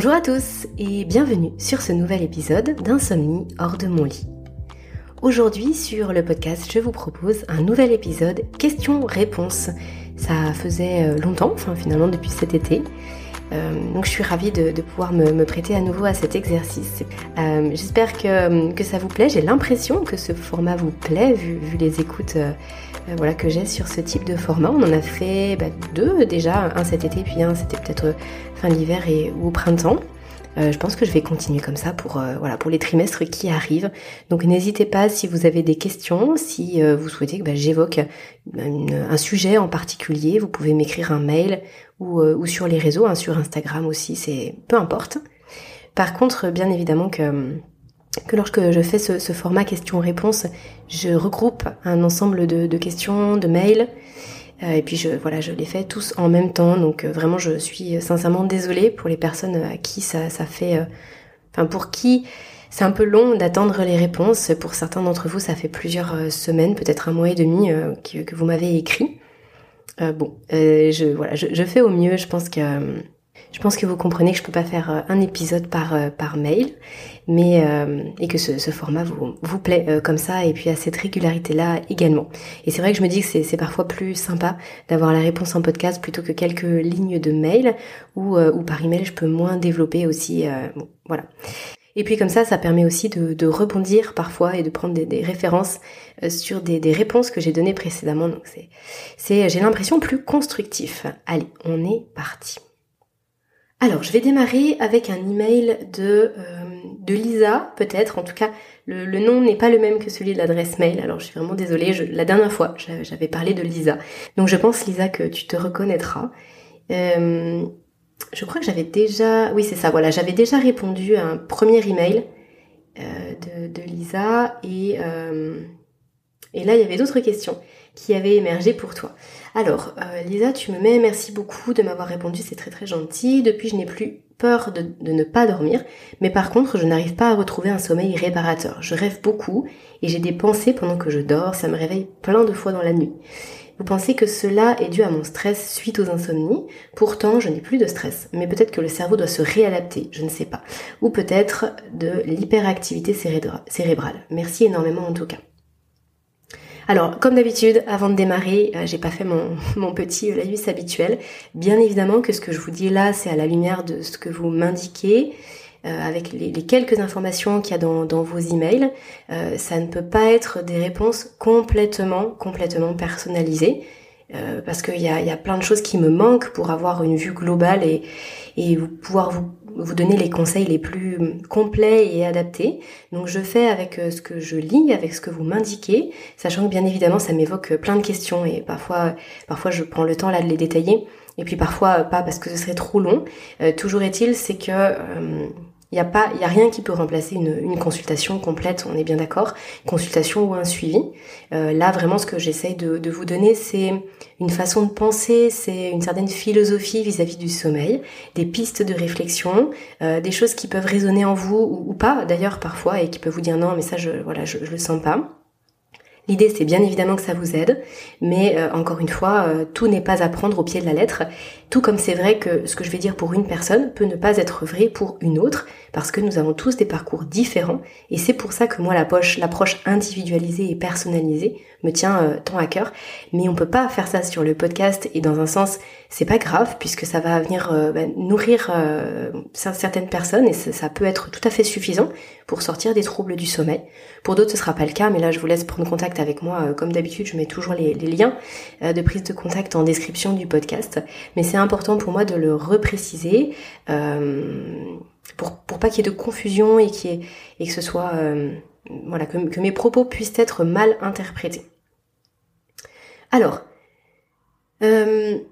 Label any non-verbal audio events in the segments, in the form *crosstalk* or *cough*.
Bonjour à tous et bienvenue sur ce nouvel épisode d'Insomnie hors de mon lit. Aujourd'hui sur le podcast, je vous propose un nouvel épisode questions-réponses. Ça faisait euh, longtemps, finalement depuis cet été. Euh, donc je suis ravie de, pouvoir me, prêter à nouveau à cet exercice. Euh, j'espère que, que, ça vous plaît. J'ai l'impression que ce format vous plaît vu, vu les écoutes voilà, que j'ai sur ce type de format. On en a fait bah, deux déjà, un cet été puis un c'était peut-être fin d'hiver et ou au printemps. Euh, je pense que je vais continuer comme ça pour euh, voilà pour les trimestres qui arrivent. Donc n'hésitez pas si vous avez des questions, si euh, vous souhaitez que bah, j'évoque un sujet en particulier, vous pouvez m'écrire un mail ou, ou sur les réseaux, hein, sur Instagram aussi, c'est peu importe. Par contre, bien évidemment que que lorsque je fais ce, format questions-réponses, je regroupe un ensemble de, de questions, de mails, euh, et puis je, voilà, je les fais tous en même temps. Donc euh, vraiment, je suis sincèrement désolée pour les personnes à qui ça, ça fait, euh, enfin pour qui c'est un peu long d'attendre les réponses. Pour certains d'entre vous, ça fait plusieurs semaines, peut-être un mois et demi que, que, vous m'avez écrit. Bon, je voilà, je, je, fais au mieux. Je pense que je pense que vous comprenez que je peux pas faire euh, un épisode par euh, par mail, mais euh, et que ce, ce, format vous vous plaît comme ça et puis à cette régularité là également. Et c'est vrai que je me dis que c'est parfois plus sympa d'avoir la réponse en podcast plutôt que quelques lignes de mail ou ou par email je peux moins développer aussi. voilà. Et puis comme ça, ça permet aussi de, rebondir parfois et de prendre des, références sur des, réponses que j'ai données précédemment. Donc c'est, c'est, j'ai l'impression plus constructif. Allez, on est parti. Alors, je vais démarrer avec un email de, euh, de Lisa, peut-être. En tout cas, le, nom n'est pas le même que celui de l'adresse mail. Alors, je suis vraiment désolée. la dernière fois, j'avais parlé de Lisa. Donc, je pense, Lisa, que tu te reconnaîtras. Euh, je crois que j'avais déjà... Oui, c'est ça, voilà. J'avais déjà répondu à un premier email euh, de, Lisa. Et, et là, il y avait d'autres questions qui avaient émergé pour toi. Alors, euh, Lisa, tu me mets, merci beaucoup de m'avoir répondu, c'est très très gentil. Depuis, je n'ai plus peur de, ne pas dormir, mais par contre, je n'arrive pas à retrouver un sommeil réparateur. Je rêve beaucoup et j'ai des pensées pendant que je dors, ça me réveille plein de fois dans la nuit. Vous pensez que cela est dû à mon stress suite aux insomnies? Pourtant, je n'ai plus de stress, mais peut-être que le cerveau doit se réadapter, je ne sais pas. Ou peut-être de l'hyperactivité cérébrale. Merci énormément en tout cas. Alors, comme d'habitude, avant de démarrer, euh, j'ai pas fait mon, *laughs* mon petit laïus habituel. Bien évidemment que ce que je vous dis là, c'est à la lumière de ce que vous m'indiquez. Euh, avec les, quelques informations qu'il y a dans, dans vos emails, euh, ça ne peut pas être des réponses complètement, complètement personnalisées. parce qu'il y a, y a plein de choses qui me manquent pour avoir une vue globale et, et pouvoir vous vous donner les conseils les plus complets et adaptés. Donc je fais avec euh, ce que je lis, avec ce que vous m'indiquez, sachant que bien évidemment ça m'évoque plein de questions et parfois parfois je prends le temps là de les détailler et puis parfois pas parce que ce serait trop long. Euh, toujours est-il c'est que euh, il n'y a pas, il a rien qui peut remplacer une, consultation complète. On est bien d'accord. Consultation ou un suivi. Euh, là, vraiment, ce que j'essaye de, de, vous donner, c'est une façon de penser, c'est une certaine philosophie vis-à-vis du sommeil, des pistes de réflexion, euh, des choses qui peuvent résonner en vous ou, pas, d'ailleurs parfois, et qui peuvent vous dire non, mais ça, je, voilà, je, je le sens pas. L'idée, c'est bien évidemment que ça vous aide, mais euh, encore une fois, euh, tout n'est pas à prendre au pied de la lettre, tout comme c'est vrai que ce que je vais dire pour une personne peut ne pas être vrai pour une autre, parce que nous avons tous des parcours différents, et c'est pour ça que moi l'approche individualisée et personnalisée me tient euh, tant à cœur, mais on peut pas faire ça sur le podcast, et dans un sens, c'est pas grave, puisque ça va venir bah, nourrir certaines personnes, et ça peut être tout à fait suffisant pour sortir des troubles du sommeil. Pour d'autres, ce sera pas le cas, mais là, je vous laisse prendre contact avec moi. Euh, comme d'habitude, je mets toujours les, liens euh, de prise de contact en description du podcast. Mais c'est important pour moi de le repréciser euh, pour, pour pas qu'il y ait de confusion et, et que ce soit... voilà, que, que mes propos puissent être mal interprétés. Alors, le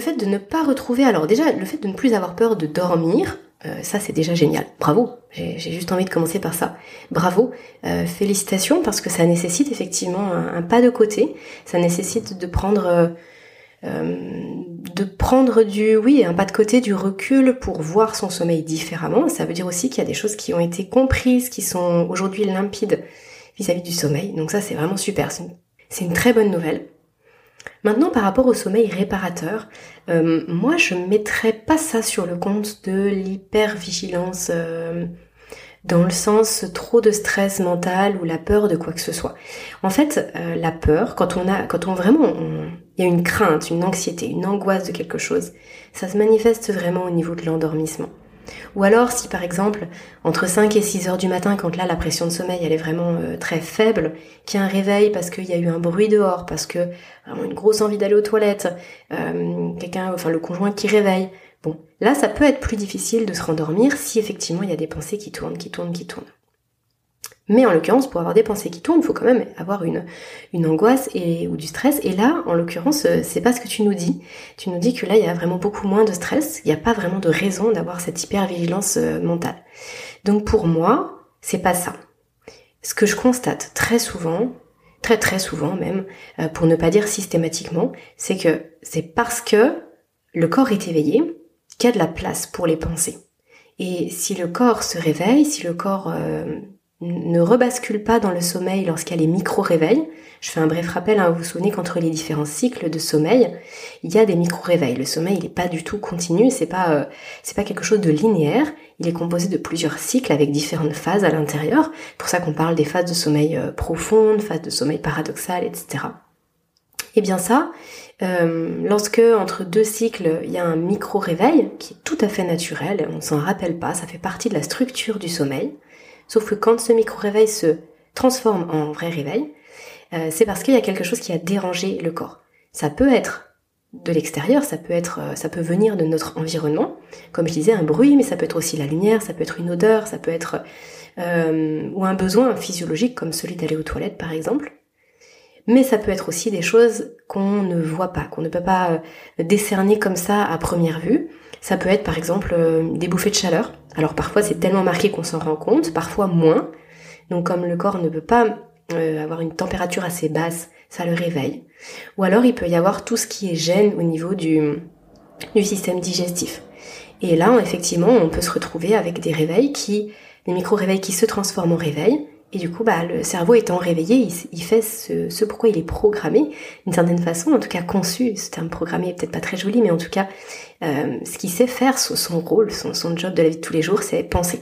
fait de ne pas retrouver, alors déjà le fait de ne plus avoir peur de dormir, euh, ça c'est déjà génial. Bravo. J'ai juste envie de commencer par ça. Bravo. Euh, félicitations parce que ça nécessite effectivement un, pas de côté. Ça nécessite de prendre euh, de prendre du oui un pas de côté, du recul pour voir son sommeil différemment. Ça veut dire aussi qu'il y a des choses qui ont été comprises, qui sont aujourd'hui limpides vis-à-vis du sommeil. Donc ça c'est vraiment super. C'est une très bonne nouvelle. Maintenant, par rapport au sommeil réparateur, euh, moi je ne mettrais pas ça sur le compte de l'hypervigilance euh, dans le sens trop de stress mental ou la peur de quoi que ce soit. En fait, euh, la peur, quand on a, quand on vraiment, il y a une crainte, une anxiété, une angoisse de quelque chose, ça se manifeste vraiment au niveau de l'endormissement. Ou alors si par exemple entre 5 et 6 heures du matin quand là la pression de sommeil elle est vraiment euh, très faible, qu'il y a un réveil parce qu'il y a eu un bruit dehors, parce que vraiment une grosse envie d'aller aux toilettes, euh, quelqu'un, enfin le conjoint qui réveille, bon là ça peut être plus difficile de se rendormir si effectivement il y a des pensées qui tournent, qui tournent, qui tournent. Mais en l'occurrence, pour avoir des pensées qui tournent, il faut quand même avoir une, une angoisse et, ou du stress. Et là, en l'occurrence, euh, c'est pas ce que tu nous dis. Tu nous dis que là, il y a vraiment beaucoup moins de stress. Il n'y a pas vraiment de raison d'avoir cette hypervigilance euh, mentale. Donc pour moi, c'est pas ça. Ce que je constate très souvent, très très souvent même, euh, pour ne pas dire systématiquement, c'est que c'est parce que le corps est éveillé qu'il y a de la place pour les pensées. Et si le corps se réveille, si le corps ne rebascule pas dans le sommeil lorsqu'il y a les micro-réveils. Je fais un bref rappel, hein, vous vous souvenez qu'entre les différents cycles de sommeil, il y a des micro-réveils. Le sommeil, il n'est pas du tout continu, c'est pas, euh, pas quelque chose de linéaire. Il est composé de plusieurs cycles avec différentes phases à l'intérieur. Pour ça qu'on parle des phases de sommeil euh, phases de sommeil paradoxal, etc. Et eh bien ça, euh, lorsque entre deux cycles, il y a un micro-réveil qui est tout à fait naturel, on s'en rappelle pas, ça fait partie de la structure du sommeil. Sauf que quand ce micro-réveil se transforme en vrai réveil, euh, c'est parce qu'il y a quelque chose qui a dérangé le corps. Ça peut être de l'extérieur, ça peut être, euh, ça peut venir de notre environnement, comme je disais, un bruit, mais ça peut être aussi la lumière, ça peut être une odeur, ça peut être euh, ou un besoin physiologique comme celui d'aller aux toilettes par exemple. Mais ça peut être aussi des choses qu'on ne voit pas, qu'on ne peut pas décerner comme ça à première vue. Ça peut être par exemple des bouffées de chaleur, alors parfois c'est tellement marqué qu'on s'en rend compte, parfois moins. Donc comme le corps ne peut pas euh, avoir une température assez basse, ça le réveille. Ou alors il peut y avoir tout ce qui est gêne au niveau du, du système digestif. Et là, effectivement, on peut se retrouver avec des réveils qui, des micro-réveils qui se transforment en réveil. Et du coup, bah, le cerveau étant réveillé, il, fait ce, ce, pourquoi il est programmé, d'une certaine façon, en tout cas conçu. Ce terme programmé est peut-être pas très joli, mais en tout cas, euh, ce qu'il sait faire, son rôle, son, son, job de la vie de tous les jours, c'est penser.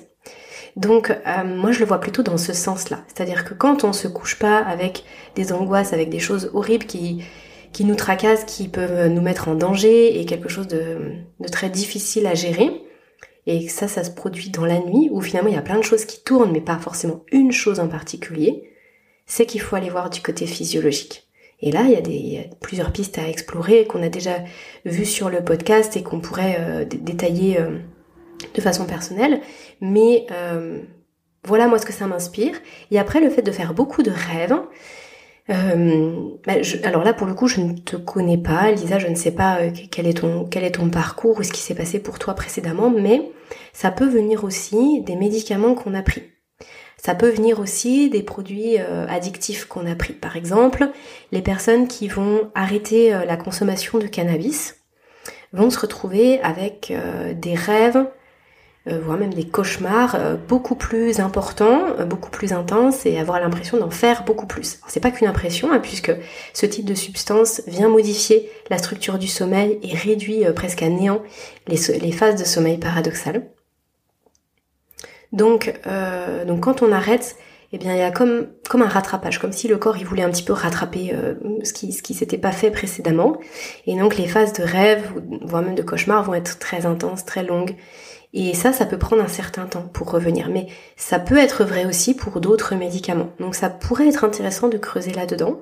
Donc euh, moi je le vois plutôt dans ce sens-là. C'est-à-dire que quand on se couche pas avec des angoisses, avec des choses horribles qui, qui nous tracassent, qui peuvent nous mettre en danger et quelque chose de, de très difficile à gérer, et ça, ça se produit dans la nuit, où finalement il y a plein de choses qui tournent, mais pas forcément une chose en particulier, c'est qu'il faut aller voir du côté physiologique. Et là, il y a, plusieurs pistes à explorer qu'on a déjà vues sur le podcast et qu'on pourrait euh, détailler euh, de façon personnelle. Mais euh, voilà moi ce que ça m'inspire. Et après, le fait de faire beaucoup de rêves. Bah, alors là, pour le coup, je ne te connais pas, Lisa. Je ne sais pas quel est ton quel est ton parcours ou ce qui s'est passé pour toi précédemment, mais ça peut venir aussi des médicaments qu'on a pris. Ça peut venir aussi des produits euh, addictifs qu'on a pris. Par exemple, les personnes qui vont arrêter euh, la consommation de cannabis vont se retrouver avec euh, des rêves, voire même des cauchemars beaucoup plus importants, beaucoup plus intenses et avoir l'impression d'en faire beaucoup plus. C'est pas qu'une impression, hein, puisque ce type de substance vient modifier la structure du sommeil et réduit presque à néant les, phases de sommeil paradoxal. Donc, euh, donc quand on arrête, eh bien il y a comme comme un rattrapage, comme si le corps il voulait un petit peu rattraper euh, ce qui ce qui s'était pas fait précédemment. Et donc les phases de rêve, voire même de cauchemar, vont être très intenses, très longues. Et ça, ça peut prendre un certain temps pour revenir. Mais ça peut être vrai aussi pour d'autres médicaments. Donc ça pourrait être intéressant de creuser là-dedans.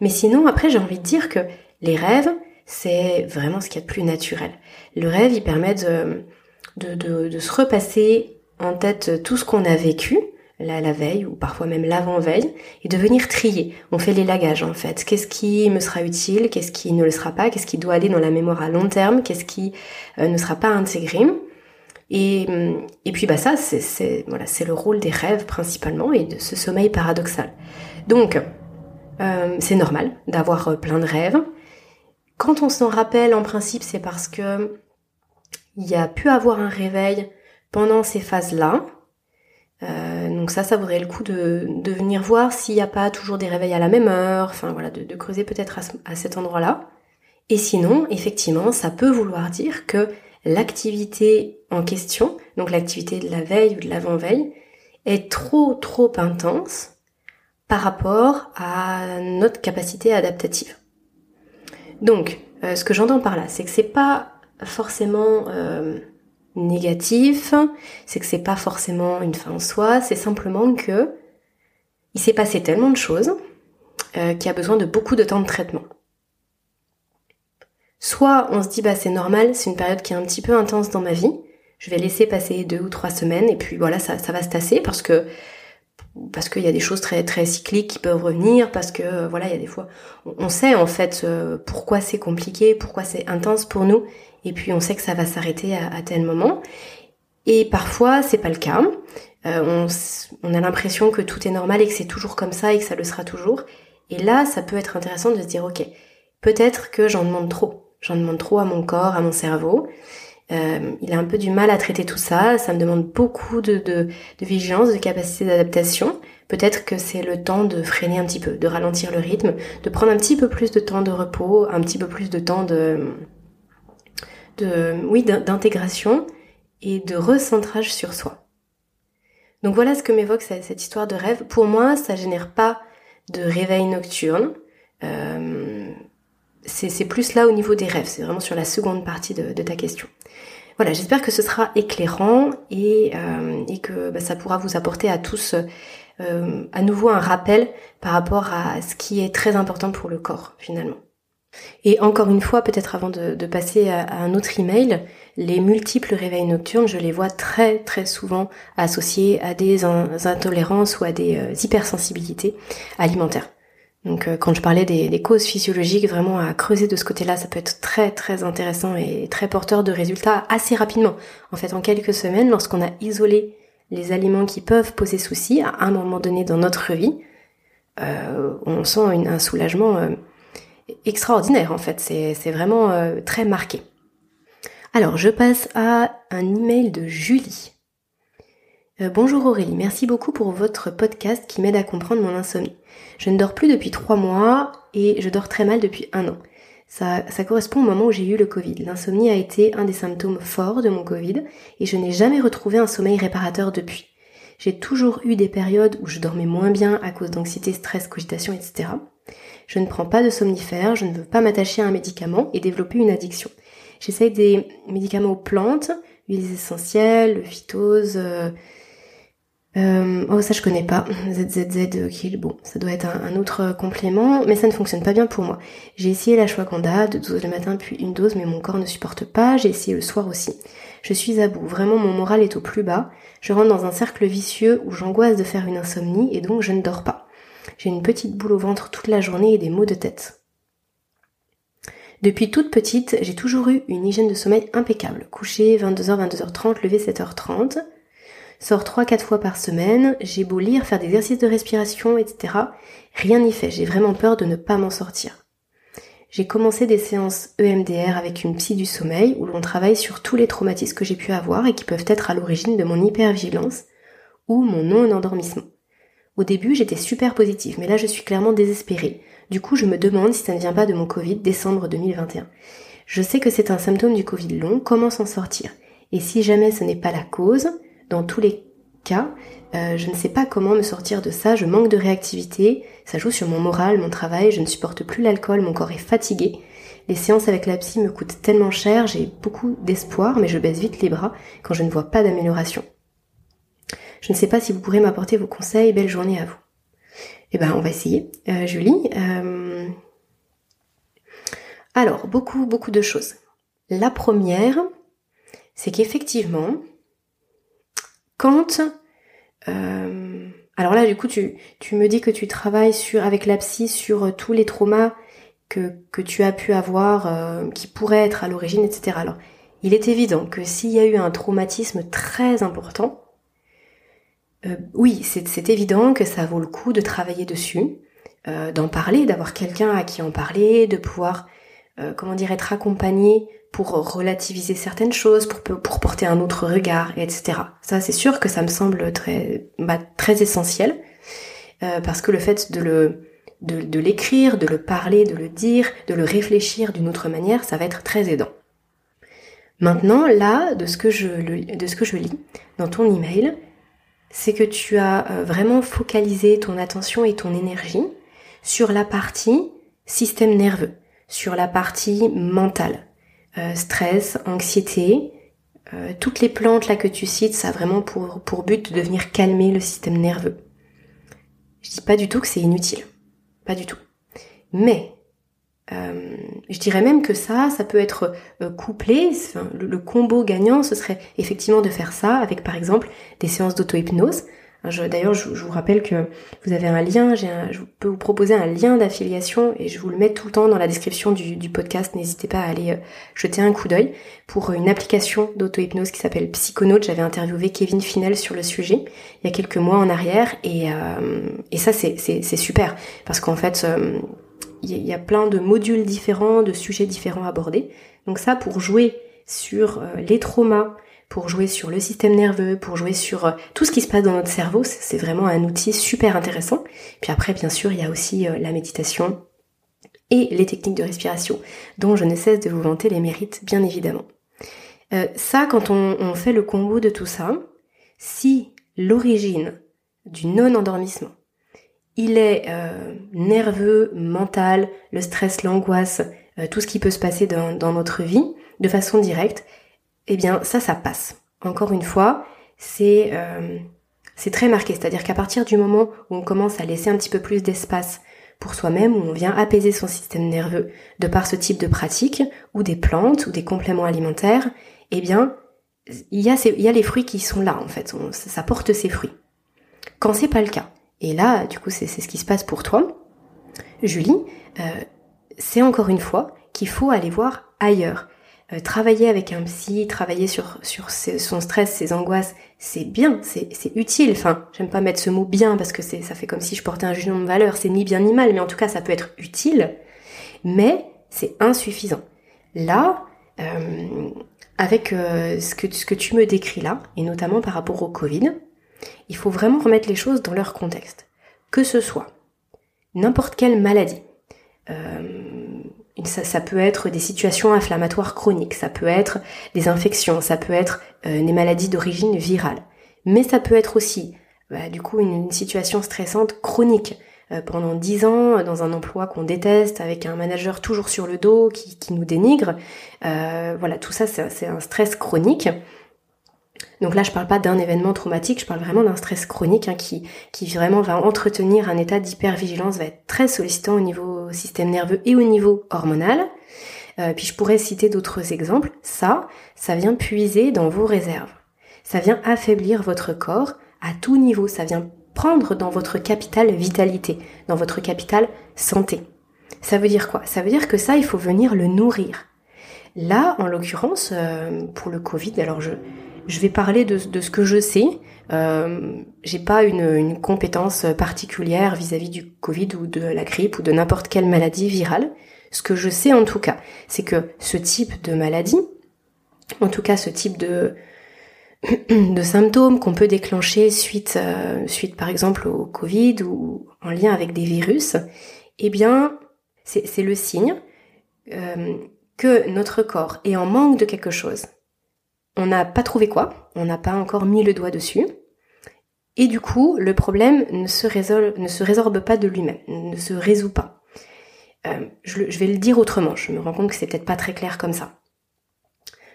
Mais sinon, après, j'ai envie de dire que les rêves, c'est vraiment ce qu'il y a de plus naturel. Le rêve, il permet de, se repasser en tête tout ce qu'on a vécu, la, la veille ou parfois même l'avant-veille, et de venir trier. On fait les lagages en fait. Qu'est-ce qui me sera utile, qu'est-ce qui ne le sera pas, qu'est-ce qui doit aller dans la mémoire à long terme, qu'est-ce qui euh, ne sera pas intégré. Et, et puis bah ça, c'est c'est le rôle des rêves principalement et de ce sommeil paradoxal. Donc euh, c'est normal d'avoir euh, plein de rêves. Quand on s'en rappelle, en principe, c'est parce que il y a pu avoir un réveil pendant ces phases-là. Euh, Donc ça, ça vaudrait le coup de, de venir voir s'il n'y a pas toujours des réveils à la même heure, enfin voilà, de, creuser peut-être à, cet endroit-là. Et sinon, effectivement, ça peut vouloir dire que l'activité en question, donc l'activité de la veille ou de l'avant-veille, est trop trop intense par rapport à notre capacité adaptative. Donc, euh, ce que j'entends par là, c'est que c'est pas forcément euh, négatif, c'est que c'est pas forcément une fin en soi, c'est simplement que il s'est passé tellement de choses euh, qu'il a besoin de beaucoup de temps de traitement. Soit on se dit bah c'est normal, c'est une période qui est un petit peu intense dans ma vie, je vais laisser passer deux ou trois semaines et puis voilà ça, ça va se tasser parce que parce qu'il y a des choses très très cycliques qui peuvent revenir, parce que euh, voilà, il y a des fois, on sait en fait euh, pourquoi c'est compliqué, pourquoi c'est intense pour nous, et puis on sait que ça va s'arrêter à, tel moment. Et parfois, c'est pas le cas. Euh, on, on, a l'impression que tout est normal et que c'est toujours comme ça et que ça le sera toujours. Et là, ça peut être intéressant de se dire, ok, peut-être que j'en demande trop. J'en demande trop à mon corps, à mon cerveau. Euh, il a un peu du mal à traiter tout ça, ça me demande beaucoup de, vigilance, de capacité d'adaptation. Peut-être que c'est le temps de freiner un petit peu, de ralentir le rythme, de prendre un petit peu plus de temps de repos, un petit peu plus de temps de, de oui, d'intégration et de recentrage sur soi. Donc voilà ce que m'évoque cette histoire de rêve. Pour moi, ça génère pas de réveil nocturne. Euh, c'est plus là au niveau des rêves, c'est vraiment sur la seconde partie de, ta question. Voilà, j'espère que ce sera éclairant et, euh, que bah, ça pourra vous apporter à tous euh, à nouveau un rappel par rapport à ce qui est très important pour le corps finalement. Et encore une fois, peut-être avant de, passer à, un autre email, les multiples réveils nocturnes, je les vois très très souvent associés à des intolérances ou à des euh, hypersensibilités alimentaires. Donc euh, quand je parlais des, causes physiologiques, vraiment à creuser de ce côté-là, ça peut être très très intéressant et très porteur de résultats assez rapidement. En fait, en quelques semaines, lorsqu'on a isolé les aliments qui peuvent poser souci à un moment donné dans notre vie, euh, on sent un soulagement euh, extraordinaire en fait. C'est vraiment très marqué. Alors, je passe à un email de Julie. bonjour Aurélie, merci beaucoup pour votre podcast qui m'aide à comprendre mon insomnie. Je ne dors plus depuis trois mois et je dors très mal depuis un an. Ça, correspond au moment où j'ai eu le Covid. L'insomnie a été un des symptômes forts de mon Covid et je n'ai jamais retrouvé un sommeil réparateur depuis. J'ai toujours eu des périodes où je dormais moins bien à cause d'anxiété, stress, cogitation, etc. Je ne prends pas de somnifères, je ne veux pas m'attacher à un médicament et développer une addiction. J'essaye des médicaments aux plantes, huiles essentielles, le phytose, euh, euh, oh ça je connais pas, ZZZ Kill, bon ça doit être un, autre complément, mais ça ne fonctionne pas bien pour moi. J'ai essayé la shwaganda de 12 le matin puis une dose mais mon corps ne supporte pas, j'ai essayé le soir aussi. Je suis à bout, vraiment mon moral est au plus bas, je rentre dans un cercle vicieux où j'angoisse de faire une insomnie et donc je ne dors pas. J'ai une petite boule au ventre toute la journée et des maux de tête. Depuis toute petite, j'ai toujours eu une hygiène de sommeil impeccable. Coucher 22h, 22h30, lever 7h30, sors 3-4 fois par semaine, j'ai beau lire, faire des exercices de respiration, etc. Rien n'y fait, j'ai vraiment peur de ne pas m'en sortir. J'ai commencé des séances EMDR avec une psy du sommeil où l'on travaille sur tous les traumatismes que j'ai pu avoir et qui peuvent être à l'origine de mon hypervigilance ou mon non-endormissement. Au début, j'étais super positive, mais là je suis clairement désespérée. Du coup, je me demande si ça ne vient pas de mon Covid décembre 2021. Je sais que c'est un symptôme du Covid long, comment s'en sortir? Et si jamais ce n'est pas la cause, dans tous les cas, euh, je ne sais pas comment me sortir de ça, je manque de réactivité, ça joue sur mon moral, mon travail, je ne supporte plus l'alcool, mon corps est fatigué. Les séances avec la psy me coûtent tellement cher, j'ai beaucoup d'espoir, mais je baisse vite les bras quand je ne vois pas d'amélioration. Je ne sais pas si vous pourrez m'apporter vos conseils, belle journée à vous. Eh ben, on va essayer. Euh, Julie, euh, alors, beaucoup, beaucoup de choses. La première, c'est qu'effectivement, quand euh, alors là du coup tu, me dis que tu travailles sur avec la psy sur euh, tous les traumas que, que tu as pu avoir euh, qui pourraient être à l'origine, etc. Alors il est évident que s'il y a eu un traumatisme très important, oui, c'est évident que ça vaut le coup de travailler dessus, d'en parler, d'avoir quelqu'un à qui en parler, de pouvoir, comment dire, être accompagné pour relativiser certaines choses, pour, pour porter un autre regard, etc. Ça, c'est sûr que ça me semble très, bah, très essentiel, euh, parce que le fait de le, de, de l'écrire, de le parler, de le dire, de le réfléchir d'une autre manière, ça va être très aidant. Maintenant, là, de ce que je, de ce que je lis dans ton email, c'est que tu as euh, vraiment focalisé ton attention et ton énergie sur la partie système nerveux, sur la partie mentale, euh, stress, anxiété, euh, toutes les plantes là que tu cites, ça a vraiment pour, pour but de venir calmer le système nerveux. Je dis pas du tout que c'est inutile, pas du tout. Mais euh, je dirais même que ça, ça peut être couplé, le, combo gagnant, ce serait effectivement de faire ça avec par exemple des séances d'auto-hypnose. D'ailleurs, je, vous rappelle que vous avez un lien, je peux vous proposer un lien d'affiliation et je vous le mets tout le temps dans la description du, podcast. N'hésitez pas à aller euh, jeter un coup d'œil pour une application d'auto-hypnose qui s'appelle Psychonaute. J'avais interviewé Kevin Finel sur le sujet il y a quelques mois en arrière et, et ça c'est super parce qu'en fait il y a plein de modules différents, de sujets différents abordés. Donc ça, pour jouer sur euh, les traumas, pour jouer sur le système nerveux, pour jouer sur euh, tout ce qui se passe dans notre cerveau, c'est vraiment un outil super intéressant. Puis après, bien sûr, il y a aussi euh, la méditation et les techniques de respiration, dont je ne cesse de vous vanter les mérites, bien évidemment. ça, quand on, fait le combo de tout ça, si l'origine du non-endormissement il est euh, nerveux, mental, le stress, l'angoisse, euh, tout ce qui peut se passer dans, notre vie de façon directe, eh bien ça, ça passe. Encore une fois, c'est euh, très marqué, c'est-à-dire qu'à partir du moment où on commence à laisser un petit peu plus d'espace pour soi-même, où on vient apaiser son système nerveux de par ce type de pratique, ou des plantes, ou des compléments alimentaires, eh bien, il y a, il y a les fruits qui sont là en fait, ça porte ses fruits. Quand c'est pas le cas, et là, du coup, c'est ce qui se passe pour toi. Julie, euh, c'est encore une fois qu'il faut aller voir ailleurs. Euh, travailler avec un psy, travailler sur, son stress, ses angoisses, c'est bien, c'est utile. Enfin, j'aime pas mettre ce mot bien parce que ça fait comme si je portais un jugement de valeur. C'est ni bien ni mal, mais en tout cas, ça peut être utile. Mais c'est insuffisant. Là, euh, avec ce, que, ce que tu me décris là, et notamment par rapport au Covid, il faut vraiment remettre les choses dans leur contexte. Que ce soit n'importe quelle maladie. Euh, ça, peut être des situations inflammatoires chroniques, ça peut être des infections, ça peut être euh, des maladies d'origine virale. Mais ça peut être aussi, bah, du coup, une, situation stressante chronique. Euh, pendant dix ans, dans un emploi qu'on déteste, avec un manager toujours sur le dos qui, qui nous dénigre. voilà, tout ça, c'est un stress chronique. Donc là, je parle pas d'un événement traumatique, je parle vraiment d'un stress chronique hein, qui, qui vraiment va entretenir un état d'hypervigilance, va être très sollicitant au niveau système nerveux et au niveau hormonal. Euh, puis je pourrais citer d'autres exemples. Ça, ça vient puiser dans vos réserves. Ça vient affaiblir votre corps à tout niveau. Ça vient prendre dans votre capital vitalité, dans votre capital santé. Ça veut dire quoi? Ça veut dire que ça, il faut venir le nourrir. Là, en l'occurrence, euh, pour le Covid, alors je, je vais parler de, ce que je sais. Euh, j'ai pas une, compétence particulière vis-à-vis du Covid ou de la grippe ou de n'importe quelle maladie virale. Ce que je sais en tout cas, c'est que ce type de maladie, en tout cas ce type de, *clears throat* de symptômes qu'on peut déclencher suite, euh, suite par exemple au Covid ou en lien avec des virus, eh bien c'est le signe euh, que notre corps est en manque de quelque chose on n'a pas trouvé quoi, on n'a pas encore mis le doigt dessus. Et du coup, le problème ne se, résorbe pas de lui-même, ne se résout pas. Euh, je, vais le dire autrement, je me rends compte que c'est peut-être pas très clair comme ça.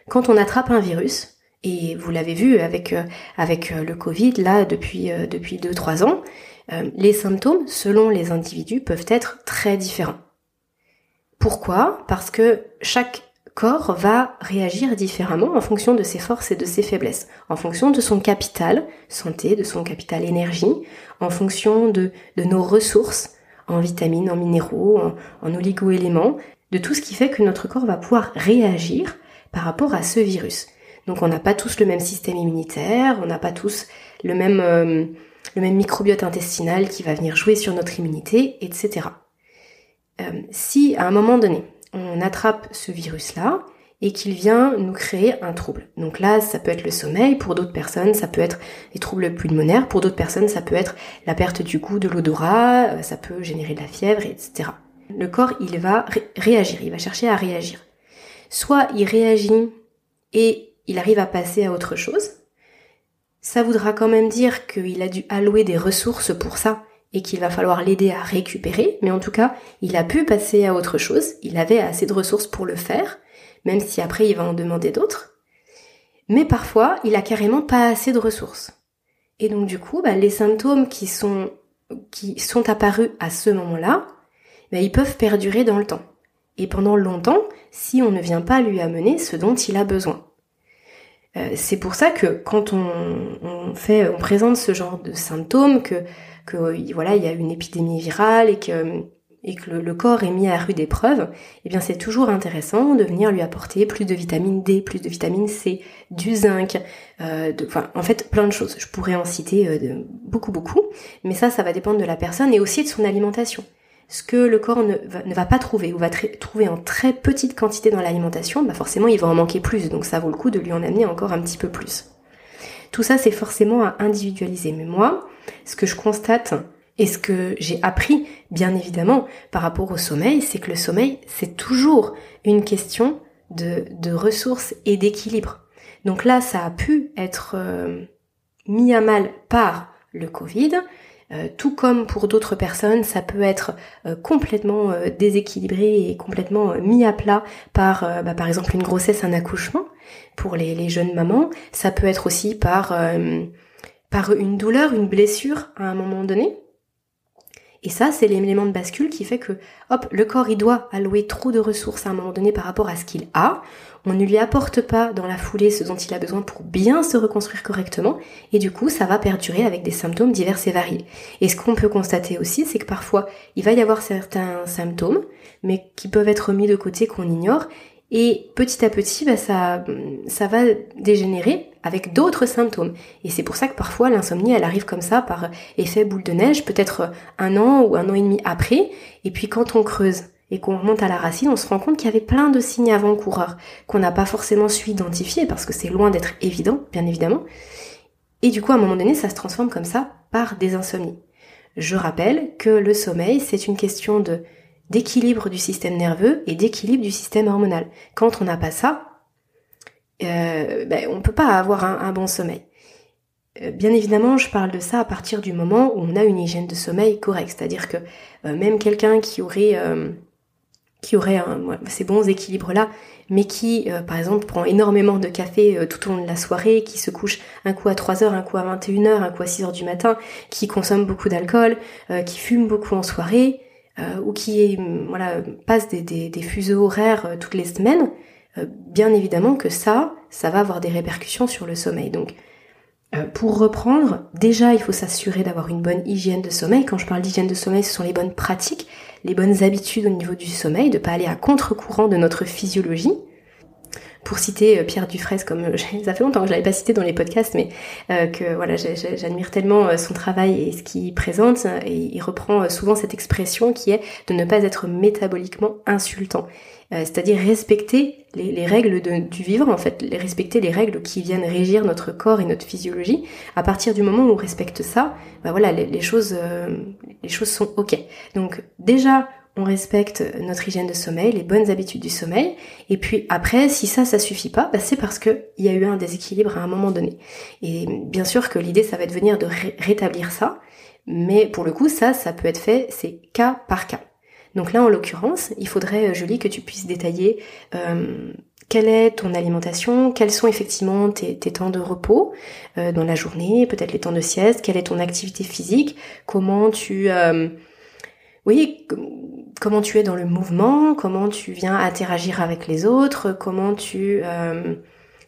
Quand on attrape un virus, et vous l'avez vu avec, euh, avec euh, le Covid, là, depuis, depuis 2-3 ans, les symptômes, selon les individus, peuvent être très différents. Pourquoi? Parce que chaque corps va réagir différemment en fonction de ses forces et de ses faiblesses, en fonction de son capital santé, de son capital énergie, en fonction de, nos ressources en vitamines, en minéraux, en, en oligo-éléments, de tout ce qui fait que notre corps va pouvoir réagir par rapport à ce virus. Donc on n'a pas tous le même système immunitaire, on n'a pas tous le même, euh, microbiote intestinal qui va venir jouer sur notre immunité, etc. Euh, si à un moment donné, on attrape ce virus-là, et qu'il vient nous créer un trouble. Donc là, ça peut être le sommeil, pour d'autres personnes, ça peut être les troubles pulmonaires, pour d'autres personnes, ça peut être la perte du goût, de l'odorat, euh, ça peut générer de la fièvre, etc. Le corps, il va réagir, il va chercher à réagir. Soit il réagit et il arrive à passer à autre chose. Ça voudra quand même dire qu'il a dû allouer des ressources pour ça et qu'il va falloir l'aider à récupérer, mais en tout cas, il a pu passer à autre chose, il avait assez de ressources pour le faire, même si après il va en demander d'autres. Mais parfois, il a carrément pas assez de ressources. Et donc du coup, bah, les symptômes qui sont, qui sont apparus à ce moment-là, bah, ils peuvent perdurer dans le temps. Et pendant longtemps, si on ne vient pas lui amener ce dont il a besoin. Euh, c'est pour ça que quand on, fait, on présente ce genre de symptômes, que, que voilà, il y a une épidémie virale et que le, corps est mis à rude épreuve, eh bien c'est toujours intéressant de venir lui apporter plus de vitamine D, plus de vitamine C, du zinc, euh, de, enfin en fait plein de choses. Je pourrais en citer euh, beaucoup beaucoup, mais ça ça va dépendre de la personne et aussi de son alimentation. Ce que le corps ne va, ne va pas trouver ou va trouver en très petite quantité dans l'alimentation, bah forcément il va en manquer plus, donc ça vaut le coup de lui en amener encore un petit peu plus. Tout ça c'est forcément à individualiser. Mais moi, ce que je constate et ce que j'ai appris, bien évidemment, par rapport au sommeil, c'est que le sommeil, c'est toujours une question de, ressources et d'équilibre. Donc là, ça a pu être euh, mis à mal par le Covid, euh, tout comme pour d'autres personnes, ça peut être euh, complètement déséquilibré et complètement mis à plat par, bah, par exemple, une grossesse, un accouchement. Pour les, les jeunes mamans, ça peut être aussi par, par une douleur, une blessure à un moment donné. Et ça, c'est l'élément de bascule qui fait que, hop, le corps, il doit allouer trop de ressources à un moment donné par rapport à ce qu'il a. On ne lui apporte pas dans la foulée ce dont il a besoin pour bien se reconstruire correctement. Et du coup, ça va perdurer avec des symptômes divers et variés. Et ce qu'on peut constater aussi, c'est que parfois, il va y avoir certains symptômes, mais qui peuvent être mis de côté, qu'on ignore. Et petit à petit, bah, ça, ça va dégénérer avec d'autres symptômes. Et c'est pour ça que parfois l'insomnie, elle arrive comme ça par effet boule de neige, peut-être un an ou un an et demi après. Et puis quand on creuse et qu'on remonte à la racine, on se rend compte qu'il y avait plein de signes avant-coureurs qu'on n'a pas forcément su identifier parce que c'est loin d'être évident, bien évidemment. Et du coup, à un moment donné, ça se transforme comme ça par des insomnies. Je rappelle que le sommeil, c'est une question de d'équilibre du système nerveux et d'équilibre du système hormonal. Quand on n'a pas ça, euh, ben, on peut pas avoir un, bon sommeil. Euh, bien évidemment, je parle de ça à partir du moment où on a une hygiène de sommeil correcte, c'est-à-dire que euh, même quelqu'un qui aurait euh, qui aurait ces bons équilibres là, mais qui par exemple prend énormément de café tout au long de la soirée, qui se couche un coup à 3 heures, un coup à 21 heures, un coup à 6 heures du matin, qui consomme beaucoup d'alcool, qui fume beaucoup en soirée, euh, ou qui voilà passe des, des, fuseaux horaires euh, toutes les semaines, euh, bien évidemment que ça, ça va avoir des répercussions sur le sommeil. Donc pour reprendre, déjà il faut s'assurer d'avoir une bonne hygiène de sommeil. Quand je parle d'hygiène de sommeil, ce sont les bonnes pratiques, les bonnes habitudes au niveau du sommeil, de pas aller à contre-courant de notre physiologie pour citer euh, Pierre Dufresne, comme euh, *laughs* ça fait longtemps que je l'avais pas cité dans les podcasts, mais euh, que voilà, j'admire tellement son travail et ce qu'il présente, et il reprend souvent cette expression qui est de ne pas être métaboliquement insultant. c'est-à-dire respecter les, règles du vivre, en fait, respecter les règles qui viennent régir notre corps et notre physiologie. À partir du moment où on respecte ça, bah voilà, les, les choses, les choses sont ok. Donc déjà, on respecte notre hygiène de sommeil, les bonnes habitudes du sommeil, et puis après, si ça, ça suffit pas, bah c'est parce que il y a eu un déséquilibre à un moment donné. Et bien sûr que l'idée, ça va être venir de rétablir ça, mais pour le coup, ça, ça peut être fait, c'est cas par cas. Donc là, en l'occurrence, il faudrait, euh, Julie, que tu puisses détailler euh, quelle est ton alimentation, quels sont effectivement tes, temps de repos euh, dans la journée, peut-être les temps de sieste, quelle est ton activité physique, comment tu... oui, comment tu es dans le mouvement, comment tu viens interagir avec les autres, comment tu euh,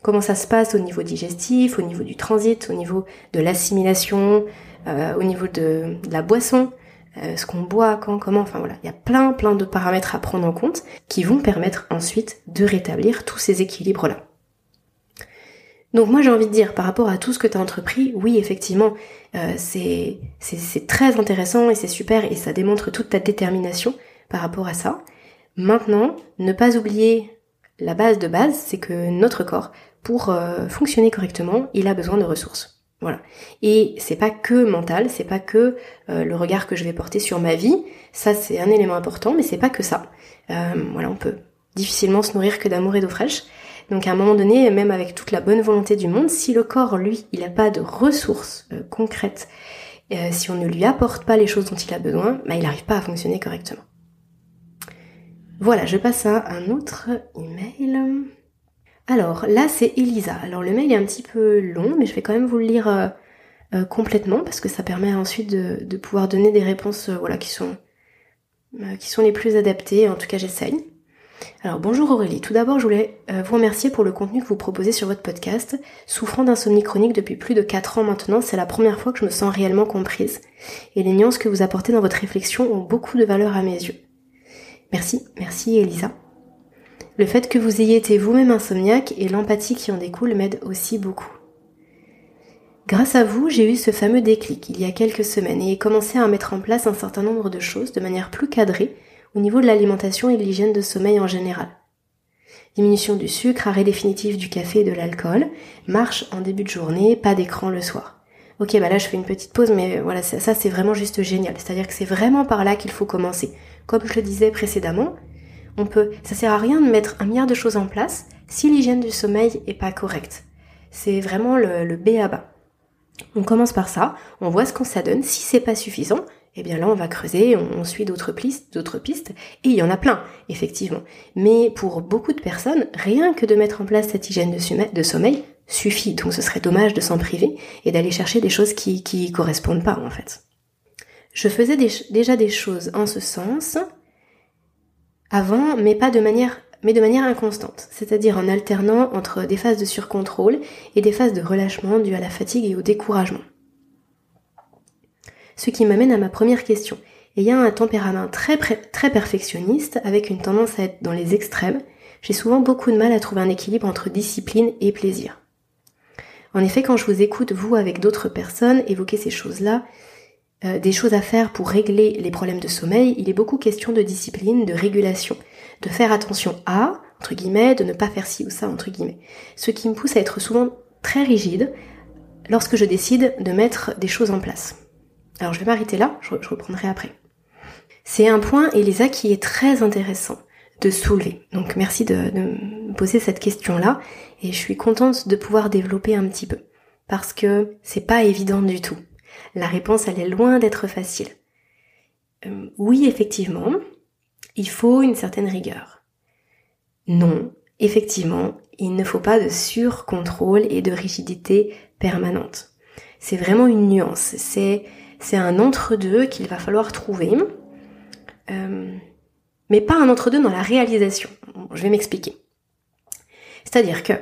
comment ça se passe au niveau digestif, au niveau du transit, au niveau de l'assimilation, euh, au niveau de, la boisson, euh, ce qu'on boit, quand, comment, enfin voilà, il y a plein plein de paramètres à prendre en compte qui vont permettre ensuite de rétablir tous ces équilibres là. Donc moi j'ai envie de dire par rapport à tout ce que tu as entrepris, oui effectivement c'est c'est très intéressant et c'est super et ça démontre toute ta détermination par rapport à ça. Maintenant, ne pas oublier la base de base, c'est que notre corps, pour euh, fonctionner correctement, il a besoin de ressources. Voilà. Et c'est pas que mental, c'est pas que euh, le regard que je vais porter sur ma vie. Ça, c'est un élément important, mais c'est pas que ça. Euh, voilà, on peut difficilement se nourrir que d'amour et d'eau fraîche. Donc à un moment donné, même avec toute la bonne volonté du monde, si le corps, lui, il n'a pas de ressources concrètes, si on ne lui apporte pas les choses dont il a besoin, bah, il n'arrive pas à fonctionner correctement. Voilà, je passe à un autre email. Alors là, c'est Elisa. Alors le mail est un petit peu long, mais je vais quand même vous le lire euh, euh, complètement parce que ça permet ensuite de, pouvoir donner des réponses, euh, voilà, qui sont qui sont les plus adaptées. En tout cas, j'essaye. Alors bonjour Aurélie. Tout d'abord, je voulais vous remercier pour le contenu que vous proposez sur votre podcast. Souffrant d'insomnie chronique depuis plus de 4 ans maintenant, c'est la première fois que je me sens réellement comprise. Et les nuances que vous apportez dans votre réflexion ont beaucoup de valeur à mes yeux. Merci, merci Elisa. Le fait que vous ayez été vous-même insomniaque et l'empathie qui en découle m'aide aussi beaucoup. Grâce à vous, j'ai eu ce fameux déclic il y a quelques semaines et ai commencé à mettre en place un certain nombre de choses de manière plus cadrée au niveau de l'alimentation et de l'hygiène de sommeil en général. Diminution du sucre, arrêt définitif du café et de l'alcool, marche en début de journée, pas d'écran le soir. Ok, bah là je fais une petite pause, mais voilà, ça c'est vraiment juste génial. C'est-à-dire que c'est vraiment par là qu'il faut commencer comme je le disais précédemment, on peut, ça sert à rien de mettre un milliard de choses en place si l'hygiène du sommeil est pas correcte. C'est vraiment le, B à bas. On commence par ça, on voit ce qu'on ça donne. Si c'est pas suffisant, eh bien là on va creuser, on, suit d'autres pistes, d'autres pistes, et il y en a plein, effectivement. Mais pour beaucoup de personnes, rien que de mettre en place cette hygiène de, sommeil suffit. Donc ce serait dommage de s'en priver et d'aller chercher des choses qui, qui correspondent pas en fait. Je faisais déjà des choses en ce sens avant, mais pas de manière mais de manière inconstante, c'est-à-dire en alternant entre des phases de surcontrôle et des phases de relâchement dues à la fatigue et au découragement. Ce qui m'amène à ma première question. Ayant un tempérament très, très perfectionniste, avec une tendance à être dans les extrêmes, j'ai souvent beaucoup de mal à trouver un équilibre entre discipline et plaisir. En effet, quand je vous écoute, vous, avec d'autres personnes, évoquer ces choses-là, euh, des choses à faire pour régler les problèmes de sommeil, il est beaucoup question de discipline, de régulation, de faire attention à, entre guillemets, de ne pas faire ci ou ça, entre guillemets. Ce qui me pousse à être souvent très rigide lorsque je décide de mettre des choses en place. Alors je vais m'arrêter là, je, reprendrai après. C'est un point, Elisa, qui est très intéressant de soulever. Donc merci de, de me poser cette question-là et je suis contente de pouvoir développer un petit peu parce que c'est pas évident du tout. La réponse, elle est loin d'être facile. Euh, oui, effectivement, il faut une certaine rigueur. Non, effectivement, il ne faut pas de surcontrôle et de rigidité permanente. C'est vraiment une nuance. C'est, un entre-deux qu'il va falloir trouver. Euh, mais pas un entre-deux dans la réalisation. Je vais m'expliquer. C'est-à-dire que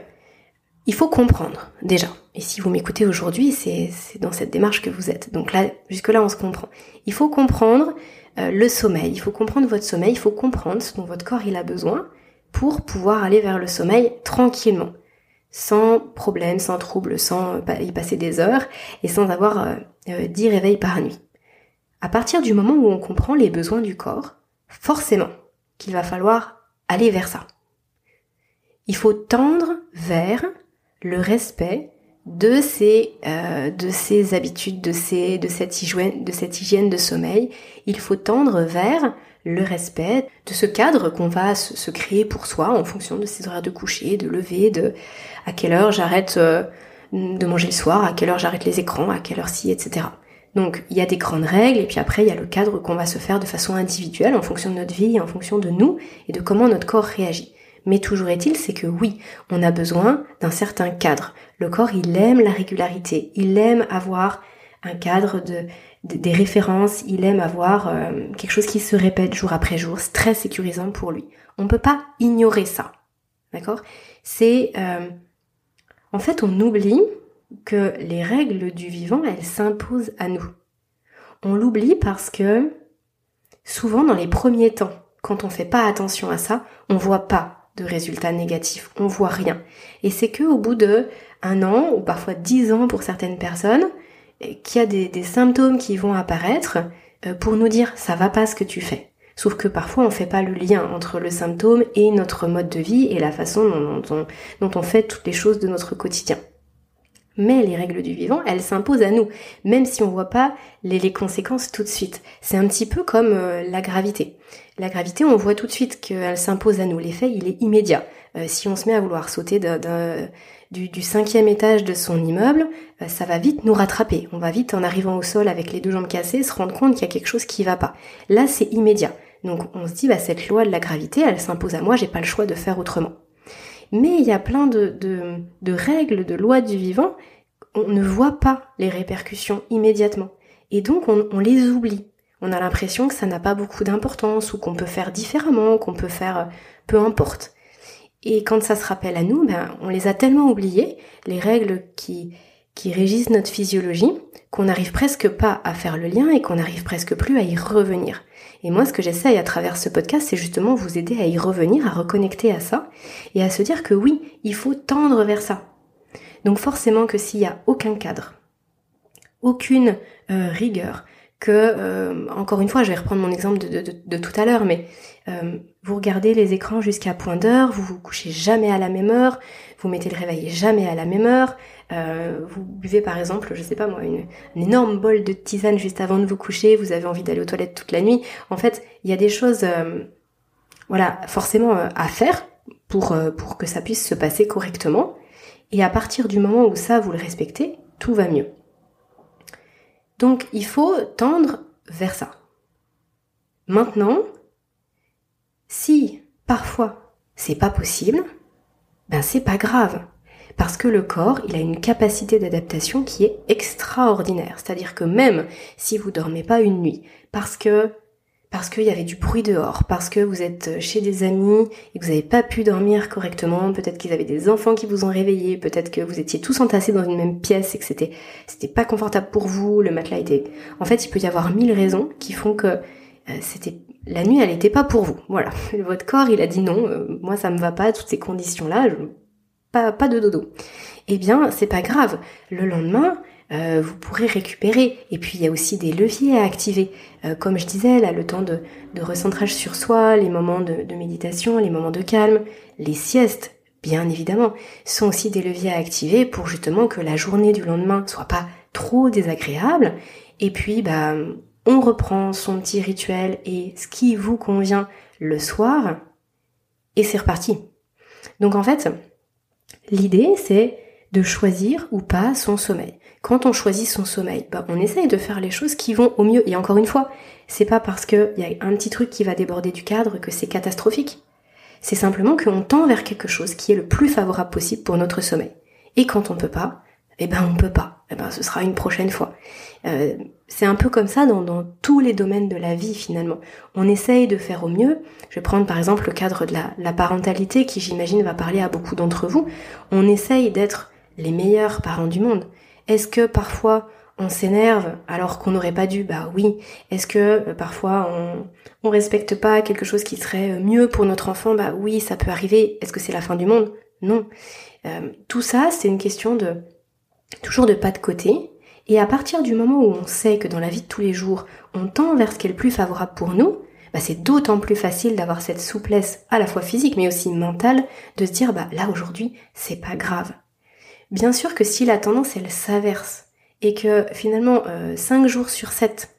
il faut comprendre déjà. Et si vous m'écoutez aujourd'hui, c'est dans cette démarche que vous êtes. Donc là, jusque-là, on se comprend. Il faut comprendre euh, le sommeil, il faut comprendre votre sommeil, il faut comprendre ce dont votre corps il a besoin pour pouvoir aller vers le sommeil tranquillement, sans problème, sans trouble, sans y passer des heures et sans avoir euh, 10 euh, réveils par nuit. À partir du moment où on comprend les besoins du corps, forcément qu'il va falloir aller vers ça. Il faut tendre vers le respect de ces, euh, de ces habitudes, de, ces, de, cette hygiène, de sommeil. Il faut tendre vers le respect de ce cadre qu'on va se, créer pour soi en fonction de ses horaires de coucher, de lever, de à quelle heure j'arrête euh, de manger le soir, à quelle heure j'arrête les écrans, à quelle heure ci, etc. Donc il y a des grandes règles et puis après il y a le cadre qu'on va se faire de façon individuelle en fonction de notre vie, en fonction de nous et de comment notre corps réagit. Mais toujours est-il, c'est que oui, on a besoin d'un certain cadre. Le corps, il aime la régularité, il aime avoir un cadre de, des références, il aime avoir euh, quelque chose qui se répète jour après jour, c'est très sécurisant pour lui. On ne peut pas ignorer ça. D'accord? C'est euh, en fait on oublie que les règles du vivant, elles s'imposent à nous. On l'oublie parce que souvent dans les premiers temps, quand on fait pas attention à ça, on voit pas de résultats négatifs. On voit rien. Et c'est que au bout de un an ou parfois dix ans pour certaines personnes, qu'il y a des, symptômes qui vont apparaître euh, pour nous dire ça va pas ce que tu fais. Sauf que parfois on fait pas le lien entre le symptôme et notre mode de vie et la façon dont, on fait toutes les choses de notre quotidien. Mais les règles du vivant, elles s'imposent à nous, même si on voit pas les, les conséquences tout de suite. C'est un petit peu comme euh, la gravité. La gravité, on voit tout de suite qu'elle s'impose à nous. L'effet, il est immédiat. Euh, si on se met à vouloir sauter du, du, cinquième étage de son immeuble, euh, ça va vite nous rattraper. On va vite, en arrivant au sol avec les deux jambes cassées, se rendre compte qu'il y a quelque chose qui va pas. Là, c'est immédiat. Donc on se dit, bah, cette loi de la gravité, elle s'impose à moi, j'ai pas le choix de faire autrement. Mais il y a plein de, règles, de lois du vivant, on ne voit pas les répercussions immédiatement. Et donc on, on les oublie. On a l'impression que ça n'a pas beaucoup d'importance ou qu'on peut faire différemment, qu'on peut faire euh, peu importe. Et quand ça se rappelle à nous, ben, on les a tellement oubliées, les règles qui, qui régissent notre physiologie, qu'on n'arrive presque pas à faire le lien et qu'on n'arrive presque plus à y revenir. Et moi, ce que j'essaye à travers ce podcast, c'est justement vous aider à y revenir, à reconnecter à ça, et à se dire que oui, il faut tendre vers ça. Donc forcément que s'il n'y a aucun cadre, aucune euh, rigueur, que, euh, encore une fois, je vais reprendre mon exemple de, tout à l'heure, mais euh, vous regardez les écrans jusqu'à point d'heure, vous vous couchez jamais à la même heure, vous mettez le réveil jamais à la même heure, euh, vous buvez par exemple, je sais pas moi, une, un énorme bol de tisane juste avant de vous coucher, vous avez envie d'aller aux toilettes toute la nuit. En fait, il y a des choses, voilà, forcément à faire pour, pour que ça puisse se passer correctement. Et à partir du moment où ça, vous le respectez, tout va mieux. Donc il faut tendre vers ça. Maintenant, si parfois c'est pas possible, ben c'est pas grave. Parce que le corps, il a une capacité d'adaptation qui est extraordinaire. C'est-à-dire que même si vous dormez pas une nuit, parce que parce qu'il y avait du bruit dehors, parce que vous êtes chez des amis et que vous n'avez pas pu dormir correctement, peut-être qu'ils avaient des enfants qui vous ont réveillé, peut-être que vous étiez tous entassés dans une même pièce et que c'était c'était pas confortable pour vous, le matelas était. En fait, il peut y avoir mille raisons qui font que euh, c'était la nuit, elle n'était pas pour vous. Voilà, *laughs* votre corps, il a dit non, euh, moi ça me va pas toutes ces conditions là, pas pas de dodo. Eh bien, c'est pas grave. Le lendemain, euh, vous pourrez récupérer. Et puis il y a aussi des leviers à activer. Euh, comme je disais, là, le temps de, recentrage sur soi, les moments de, méditation, les moments de calme, les siestes, bien évidemment, sont aussi des leviers à activer pour justement que la journée du lendemain soit pas trop désagréable. Et puis, bah, on reprend son petit rituel et ce qui vous convient le soir, et c'est reparti. Donc en fait, l'idée c'est de choisir ou pas son sommeil quand on choisit son sommeil, bah, on essaye de faire les choses qui vont au mieux. Et encore une fois, c'est pas parce qu'il y a un petit truc qui va déborder du cadre que c'est catastrophique. C'est simplement qu'on tend vers quelque chose qui est le plus favorable possible pour notre sommeil. Et quand on peut pas, eh ben on peut pas. Eh ben ce sera une prochaine fois. Euh, c'est un peu comme ça dans, tous les domaines de la vie finalement. On essaye de faire au mieux. Je vais prendre par exemple le cadre de la, la parentalité qui j'imagine va parler à beaucoup d'entre vous. On essaye d'être les meilleurs parents du monde. Est-ce que parfois on s'énerve alors qu'on n'aurait pas dû? Bah oui. Est-ce que euh, parfois on on respecte pas quelque chose qui serait euh, mieux pour notre enfant? Bah oui, ça peut arriver. Est-ce que c'est la fin du monde? Non. Euh, tout ça, c'est une question de toujours de pas de côté. Et à partir du moment où on sait que dans la vie de tous les jours, on tend vers ce qui est le plus favorable pour nous, bah c'est d'autant plus facile d'avoir cette souplesse à la fois physique mais aussi mentale de se dire bah là aujourd'hui c'est pas grave Bien sûr que si la tendance elle s'inverse et que finalement euh, 5 jours sur 7,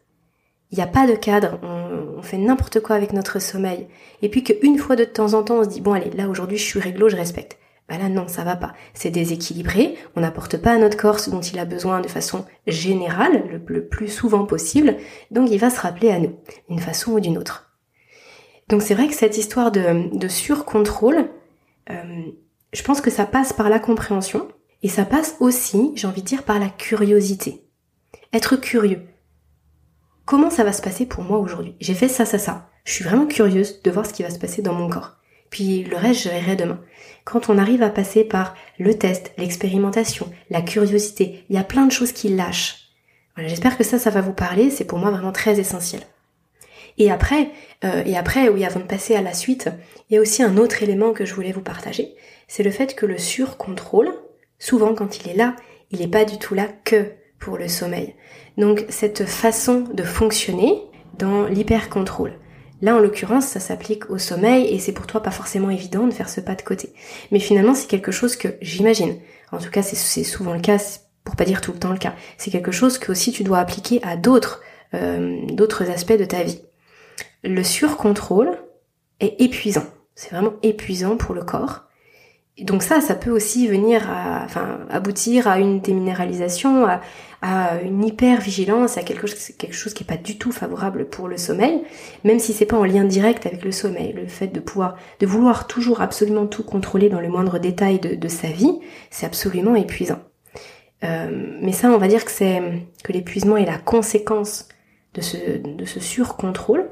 il n'y a pas de cadre, on, fait n'importe quoi avec notre sommeil, et puis qu'une fois de temps en temps on se dit bon allez là aujourd'hui je suis réglo, je respecte. Bah là non, ça va pas. C'est déséquilibré, on n'apporte pas à notre corps ce dont il a besoin de façon générale, le, plus souvent possible, donc il va se rappeler à nous, d'une façon ou d'une autre. Donc c'est vrai que cette histoire de, de surcontrôle, euh, je pense que ça passe par la compréhension, et ça passe aussi, j'ai envie de dire, par la curiosité. Être curieux. Comment ça va se passer pour moi aujourd'hui? J'ai fait ça, ça, ça. Je suis vraiment curieuse de voir ce qui va se passer dans mon corps. Puis le reste, je verrai demain. Quand on arrive à passer par le test, l'expérimentation, la curiosité, il y a plein de choses qui lâchent. Voilà, j'espère que ça, ça va vous parler. C'est pour moi vraiment très essentiel. Et après, euh, et après, oui, avant de passer à la suite, il y a aussi un autre élément que je voulais vous partager. C'est le fait que le surcontrôle, Souvent, quand il est là, il n'est pas du tout là que pour le sommeil. Donc, cette façon de fonctionner dans l'hyper-contrôle, Là, en l'occurrence, ça s'applique au sommeil et c'est pour toi pas forcément évident de faire ce pas de côté. Mais finalement, c'est quelque chose que j'imagine. En tout cas, c'est souvent le cas, pour pas dire tout le temps le cas. C'est quelque chose que aussi tu dois appliquer à d'autres, euh, d'autres aspects de ta vie. Le surcontrôle est épuisant. C'est vraiment épuisant pour le corps. Donc ça, ça peut aussi venir à, enfin, aboutir à une déminéralisation, à, à une hyper vigilance, à quelque chose, quelque chose qui est pas du tout favorable pour le sommeil, même si c'est pas en lien direct avec le sommeil. Le fait de pouvoir, de vouloir toujours absolument tout contrôler dans le moindre détail de, sa vie, c'est absolument épuisant. Euh, mais ça, on va dire que c'est que l'épuisement est la conséquence de ce, de ce surcontrôle.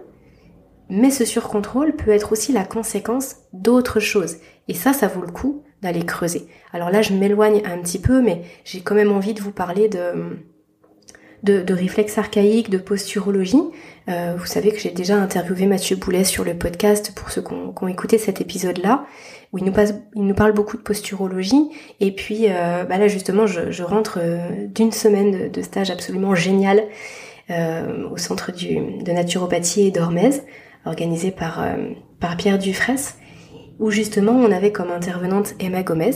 Mais ce surcontrôle peut être aussi la conséquence d'autres choses. Et ça, ça vaut le coup d'aller creuser. Alors là, je m'éloigne un petit peu, mais j'ai quand même envie de vous parler de, de, de réflexes archaïques, de posturologie. Euh, vous savez que j'ai déjà interviewé Mathieu Boulet sur le podcast pour ceux qui ont, écouté cet épisode-là, où il nous, parle beaucoup de posturologie. Et puis euh, bah là, justement, je, rentre euh, d'une semaine de, stage absolument génial au centre de naturopathie et organisé par, par Pierre Dufresne où justement on avait comme intervenante Emma Gomez,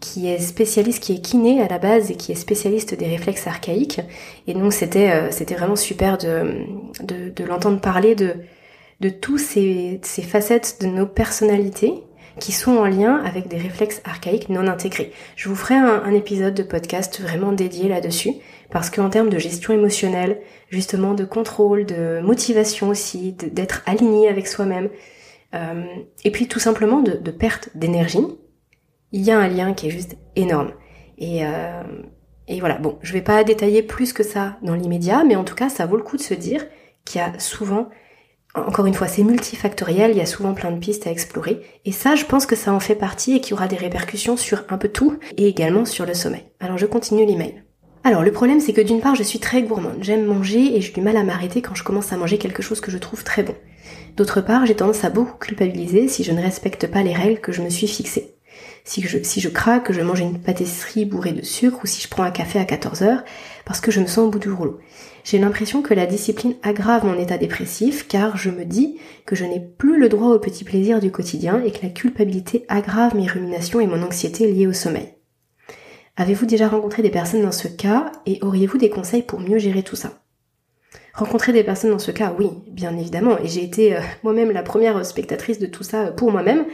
qui est spécialiste, qui est kiné à la base et qui est spécialiste des réflexes archaïques. Et donc c'était euh, c'était vraiment super de, de, de l'entendre parler de, de tous ces, ces facettes de nos personnalités qui sont en lien avec des réflexes archaïques non intégrés. Je vous ferai un, épisode de podcast vraiment dédié là-dessus, parce qu'en termes de gestion émotionnelle, justement de contrôle, de motivation aussi, d'être aligné avec soi-même, euh, et puis tout simplement de, perte d'énergie, il y a un lien qui est juste énorme. Et, euh, voilà, bon, je vais pas détailler plus que ça dans l'immédiat, mais en tout cas, ça vaut le coup de se dire qu'il y a souvent, encore une fois, c'est multifactoriel, il y a souvent plein de pistes à explorer. Et ça, je pense que ça en fait partie et qu'il y aura des répercussions sur un peu tout, et également sur le sommeil. Alors je continue l'email. Alors le problème c'est que d'une part je suis très gourmande, j'aime manger et j'ai du mal à m'arrêter quand je commence à manger quelque chose que je trouve très bon. D'autre part, j'ai tendance à beaucoup culpabiliser si je ne respecte pas les règles que je me suis fixées. Si je, si je craque, je mange une pâtisserie bourrée de sucre ou si je prends un café à 14 heures parce que je me sens au bout du rouleau. J'ai l'impression que la discipline aggrave mon état dépressif car je me dis que je n'ai plus le droit aux petits plaisirs du quotidien et que la culpabilité aggrave mes ruminations et mon anxiété liées au sommeil. Avez-vous déjà rencontré des personnes dans ce cas et auriez-vous des conseils pour mieux gérer tout ça? Rencontrer des personnes dans ce cas, oui, bien évidemment. Et j'ai été euh, moi-même la première spectatrice de tout ça pour moi-même.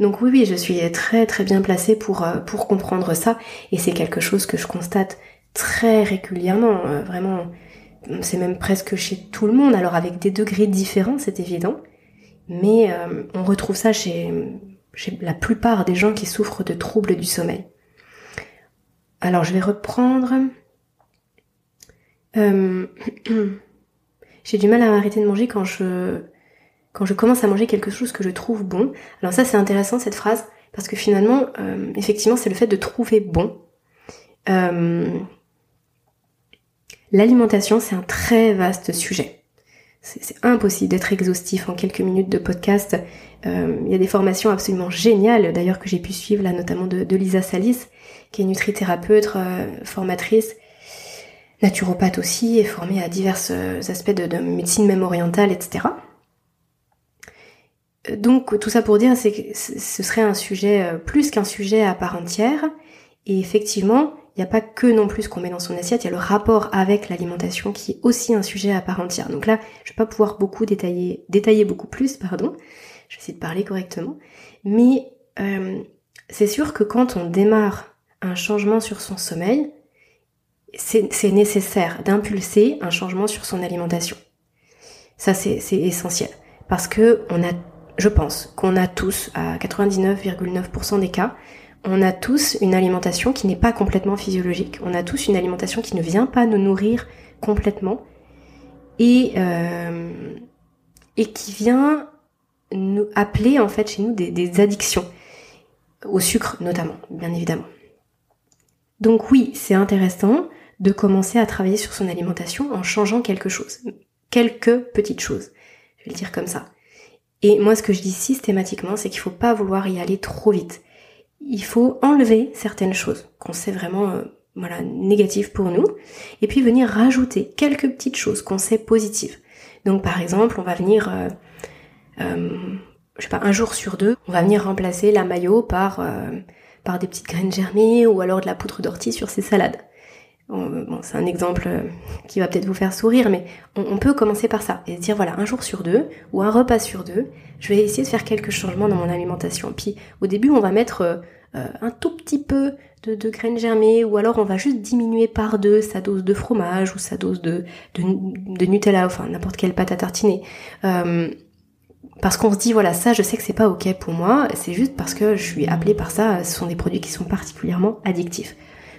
Donc oui, oui, je suis très très bien placée pour, euh, pour comprendre ça. Et c'est quelque chose que je constate très régulièrement. Euh, vraiment, c'est même presque chez tout le monde. Alors avec des degrés différents, c'est évident. Mais on retrouve ça chez, la plupart des gens qui souffrent de troubles du sommeil. Alors je vais reprendre. *clears throat* J'ai du mal à m'arrêter de manger quand je quand je commence à manger quelque chose que je trouve bon. Alors ça c'est intéressant cette phrase parce que finalement euh, effectivement c'est le fait de trouver bon. Euh, l'alimentation c'est un très vaste sujet. C'est impossible d'être exhaustif en quelques minutes de podcast. Euh, il y a des formations absolument géniales d'ailleurs que j'ai pu suivre notamment de, de Lisa Salis qui est nutrithérapeute, formatrice naturopathe aussi, est formé à divers euh, aspects de, médecine même orientale, etc. Euh, donc tout ça pour dire, c'est que ce serait un sujet euh, plus qu'un sujet à part entière. Et effectivement, il n'y a pas que non plus ce qu'on met dans son assiette, il y a le rapport avec l'alimentation qui est aussi un sujet à part entière. Donc là, je vais pas pouvoir beaucoup détailler, détailler beaucoup plus, pardon. Je vais essayer de parler correctement. Mais c'est sûr que quand on démarre un changement sur son sommeil, c'est nécessaire d'impulser un changement sur son alimentation. Ça, c'est essentiel. Parce que on a, je pense qu'on a tous, à 99,9% des cas, on a tous une alimentation qui n'est pas complètement physiologique. On a tous une alimentation qui ne vient pas nous nourrir complètement et, euh, et qui vient nous appeler en fait chez nous des, addictions au sucre notamment, bien évidemment. Donc oui, c'est intéressant de commencer à travailler sur son alimentation en changeant quelque chose. Quelques petites choses. Je vais le dire comme ça. Et moi, ce que je dis systématiquement, c'est qu'il faut pas vouloir y aller trop vite. Il faut enlever certaines choses qu'on sait vraiment, euh, négatives pour nous, et puis venir rajouter quelques petites choses qu'on sait positives. Donc, par exemple, on va venir euh, je sais pas, un jour sur deux, on va venir remplacer la maillot par des petites graines germées ou alors de la poudre d'ortie sur ses salades. C'est un exemple euh, qui va peut-être vous faire sourire, mais on, peut commencer par ça et se dire voilà, un jour sur deux ou un repas sur deux, je vais essayer de faire quelques changements dans mon alimentation. Puis au début, on va mettre euh, euh, un tout petit peu de, graines germées ou alors on va juste diminuer par deux sa dose de fromage ou sa dose de, de, Nutella, enfin n'importe quelle pâte à tartiner. parce qu'on se dit voilà ça je sais que c'est pas ok pour moi, c'est juste parce que je suis appelée par ça, ce sont des produits qui sont particulièrement addictifs.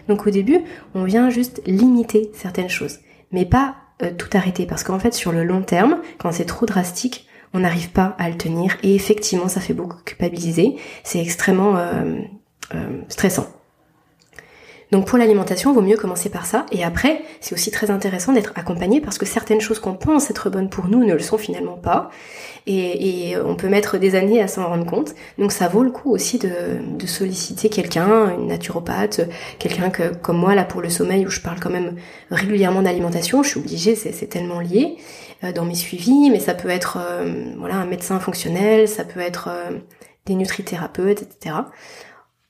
Donc au début, on vient juste limiter certaines choses, mais pas euh, tout arrêter, parce qu'en fait sur le long terme, quand c'est trop drastique, on n'arrive pas à le tenir, et effectivement ça fait beaucoup culpabiliser, c'est extrêmement euh, euh, stressant. Donc pour l'alimentation, vaut mieux commencer par ça. Et après, c'est aussi très intéressant d'être accompagné parce que certaines choses qu'on pense être bonnes pour nous ne le sont finalement pas. Et, on peut mettre des années à s'en rendre compte. Donc ça vaut le coup aussi de, solliciter quelqu'un, une naturopathe, quelqu'un que comme moi là pour le sommeil où je parle quand même régulièrement d'alimentation, je suis obligée, c'est tellement lié euh, dans mes suivis, mais ça peut être euh, voilà un médecin fonctionnel, ça peut être euh, des nutrithérapeutes, etc.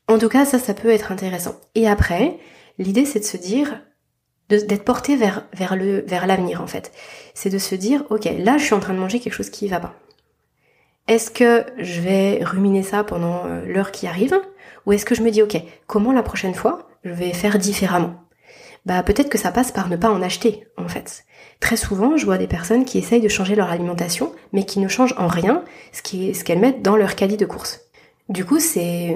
En tout cas, ça, ça peut être intéressant. Et après, l'idée, c'est de se dire, d'être porté vers, le, vers l'avenir, en fait. C'est de se dire, ok, là, je suis en train de manger quelque chose qui va pas. Est-ce que je vais ruminer ça pendant euh, l'heure qui arrive? Ou est-ce que je me dis, ok, comment la prochaine fois, je vais faire différemment? Bah, peut-être que ça passe par ne pas en acheter, en fait. Très souvent, je vois des personnes qui essayent de changer leur alimentation, mais qui ne changent en rien ce ce qu'elles mettent dans leur caddie de course. Du coup, c'est,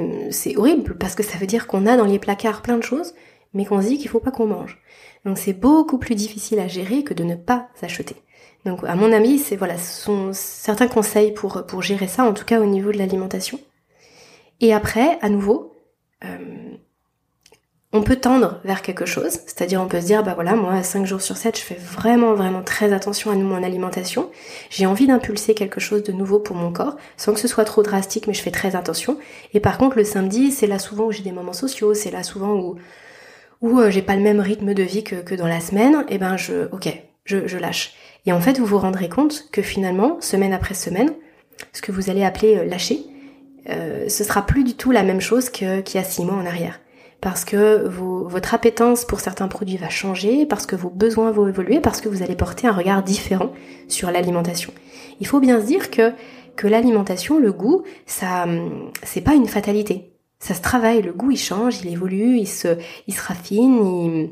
horrible parce que ça veut dire qu'on a dans les placards plein de choses, mais qu'on se dit qu'il faut pas qu'on mange. Donc c'est beaucoup plus difficile à gérer que de ne pas acheter. Donc à mon avis, c'est voilà, ce sont certains conseils pour, pour gérer ça, en tout cas au niveau de l'alimentation. Et après, à nouveau, euh, on peut tendre vers quelque chose, c'est-à-dire on peut se dire bah voilà moi 5 jours sur 7 je fais vraiment vraiment très attention à mon alimentation, j'ai envie d'impulser quelque chose de nouveau pour mon corps sans que ce soit trop drastique mais je fais très attention. Et par contre le samedi c'est là souvent où j'ai des moments sociaux, c'est là souvent où où euh, j'ai pas le même rythme de vie que, que dans la semaine, et ben je ok, je, je lâche. Et en fait vous vous rendrez compte que finalement semaine après semaine, ce que vous allez appeler euh, lâcher, euh, ce sera plus du tout la même chose qu'il y a six mois en arrière parce que votre appétence pour certains produits va changer, parce que vos besoins vont évoluer, parce que vous allez porter un regard différent sur l'alimentation. Il faut bien se dire que, que l'alimentation, le goût, ça, c'est pas une fatalité. Ça se travaille, le goût il change, il évolue, il se, il se raffine,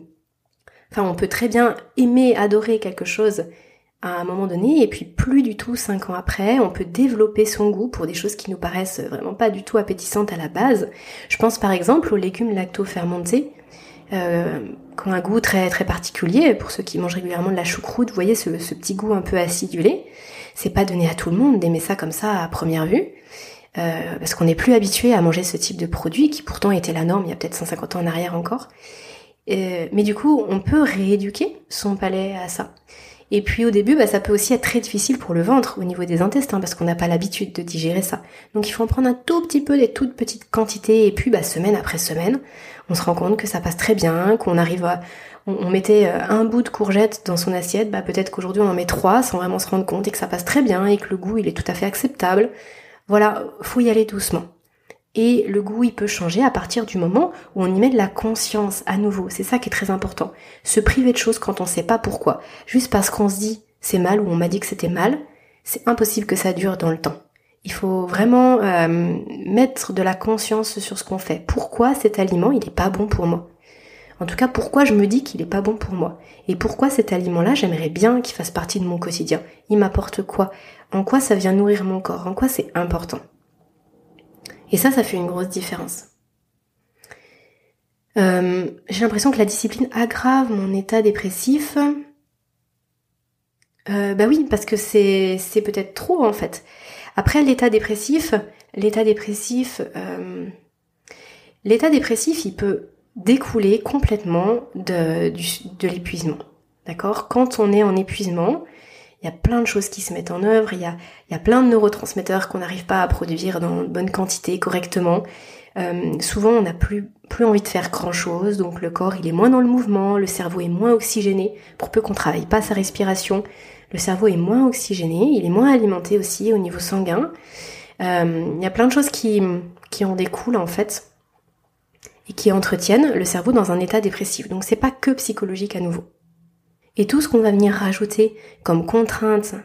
enfin on peut très bien aimer, adorer quelque chose à un moment donné, et puis plus du tout cinq ans après, on peut développer son goût pour des choses qui nous paraissent vraiment pas du tout appétissantes à la base. Je pense par exemple aux légumes lacto-fermentés, euh, qui ont un goût très très particulier. Pour ceux qui mangent régulièrement de la choucroute, vous voyez ce, petit goût un peu acidulé. C'est pas donné à tout le monde d'aimer ça comme ça à première vue. Euh, parce qu'on n'est plus habitué à manger ce type de produit qui pourtant était la norme il y a peut-être 150 ans en arrière encore. Euh, mais du coup, on peut rééduquer son palais à ça. Et puis au début, bah, ça peut aussi être très difficile pour le ventre au niveau des intestins parce qu'on n'a pas l'habitude de digérer ça. Donc il faut en prendre un tout petit peu, des toutes petites quantités et puis bah, semaine après semaine, on se rend compte que ça passe très bien, qu'on arrive à... On, mettait euh, un bout de courgette dans son assiette, bah, peut-être qu'aujourd'hui on en met trois sans vraiment se rendre compte et que ça passe très bien et que le goût il est tout à fait acceptable. Voilà, faut y aller doucement. Et le goût, il peut changer à partir du moment où on y met de la conscience à nouveau. C'est ça qui est très important. Se priver de choses quand on sait pas pourquoi. Juste parce qu'on se dit c'est mal ou on m'a dit que c'était mal, c'est impossible que ça dure dans le temps. Il faut vraiment euh, mettre de la conscience sur ce qu'on fait. Pourquoi cet aliment, il est pas bon pour moi? En tout cas, pourquoi je me dis qu'il est pas bon pour moi? Et pourquoi cet aliment-là, j'aimerais bien qu'il fasse partie de mon quotidien? Il m'apporte quoi? En quoi ça vient nourrir mon corps? En quoi c'est important? Et ça, ça fait une grosse différence. Euh, j'ai l'impression que la discipline aggrave mon état dépressif. Euh, bah oui, parce que c'est peut-être trop en fait. Après l'état dépressif, l'état dépressif, euh, l'état dépressif, il peut découler complètement de l'épuisement. D'accord? Quand on est en épuisement, il y a plein de choses qui se mettent en œuvre, il y a, il y a plein de neurotransmetteurs qu'on n'arrive pas à produire dans bonne quantité, correctement. Euh, souvent, on n'a plus, plus envie de faire grand-chose, donc le corps, il est moins dans le mouvement, le cerveau est moins oxygéné, pour peu qu'on travaille pas sa respiration, le cerveau est moins oxygéné, il est moins alimenté aussi au niveau sanguin. Euh, il y a plein de choses qui, qui en découlent en fait et qui entretiennent le cerveau dans un état dépressif. Donc c'est pas que psychologique à nouveau. Et tout ce qu'on va venir rajouter comme contrainte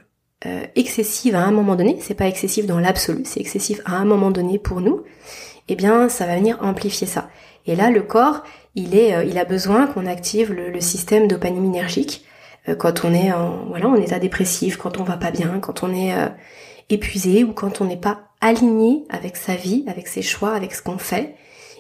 euh, excessive à un moment donné, c'est pas excessif dans l'absolu, c'est excessif à un moment donné pour nous, eh bien ça va venir amplifier ça. Et là le corps, il est, euh, il a besoin qu'on active le, système dopaminergique euh, quand on est en, voilà, en état dépressif, quand on va pas bien, quand on est épuisé ou quand on n'est pas aligné avec sa vie, avec ses choix, avec ce qu'on fait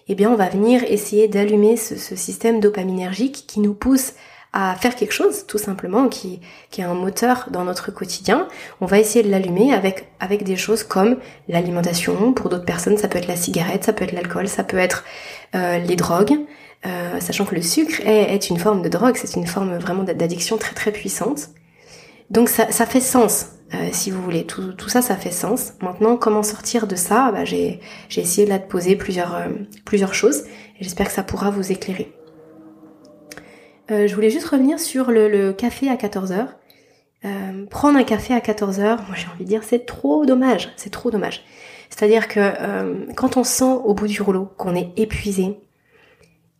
eh bien on va venir essayer d'allumer ce, système dopaminergique qui nous pousse à faire quelque chose, tout simplement, qui, qui est un moteur dans notre quotidien. On va essayer de l'allumer avec, avec des choses comme l'alimentation. Pour d'autres personnes, ça peut être la cigarette, ça peut être l'alcool, ça peut être euh, les drogues. Euh, sachant que le sucre est, est une forme de drogue, c'est une forme vraiment d'addiction très très puissante. Donc ça, ça fait sens euh, si vous voulez. Tout, tout, ça, ça fait sens. Maintenant, comment sortir de ça? Bah, J'ai essayé là de poser plusieurs, euh, plusieurs choses et j'espère que ça pourra vous éclairer. Euh, je voulais juste revenir sur le, café à 14h. prendre un café à 14h, moi j'ai envie de dire c'est trop dommage, c'est trop dommage. C'est-à-dire que quand on sent au bout du rouleau qu'on est épuisé,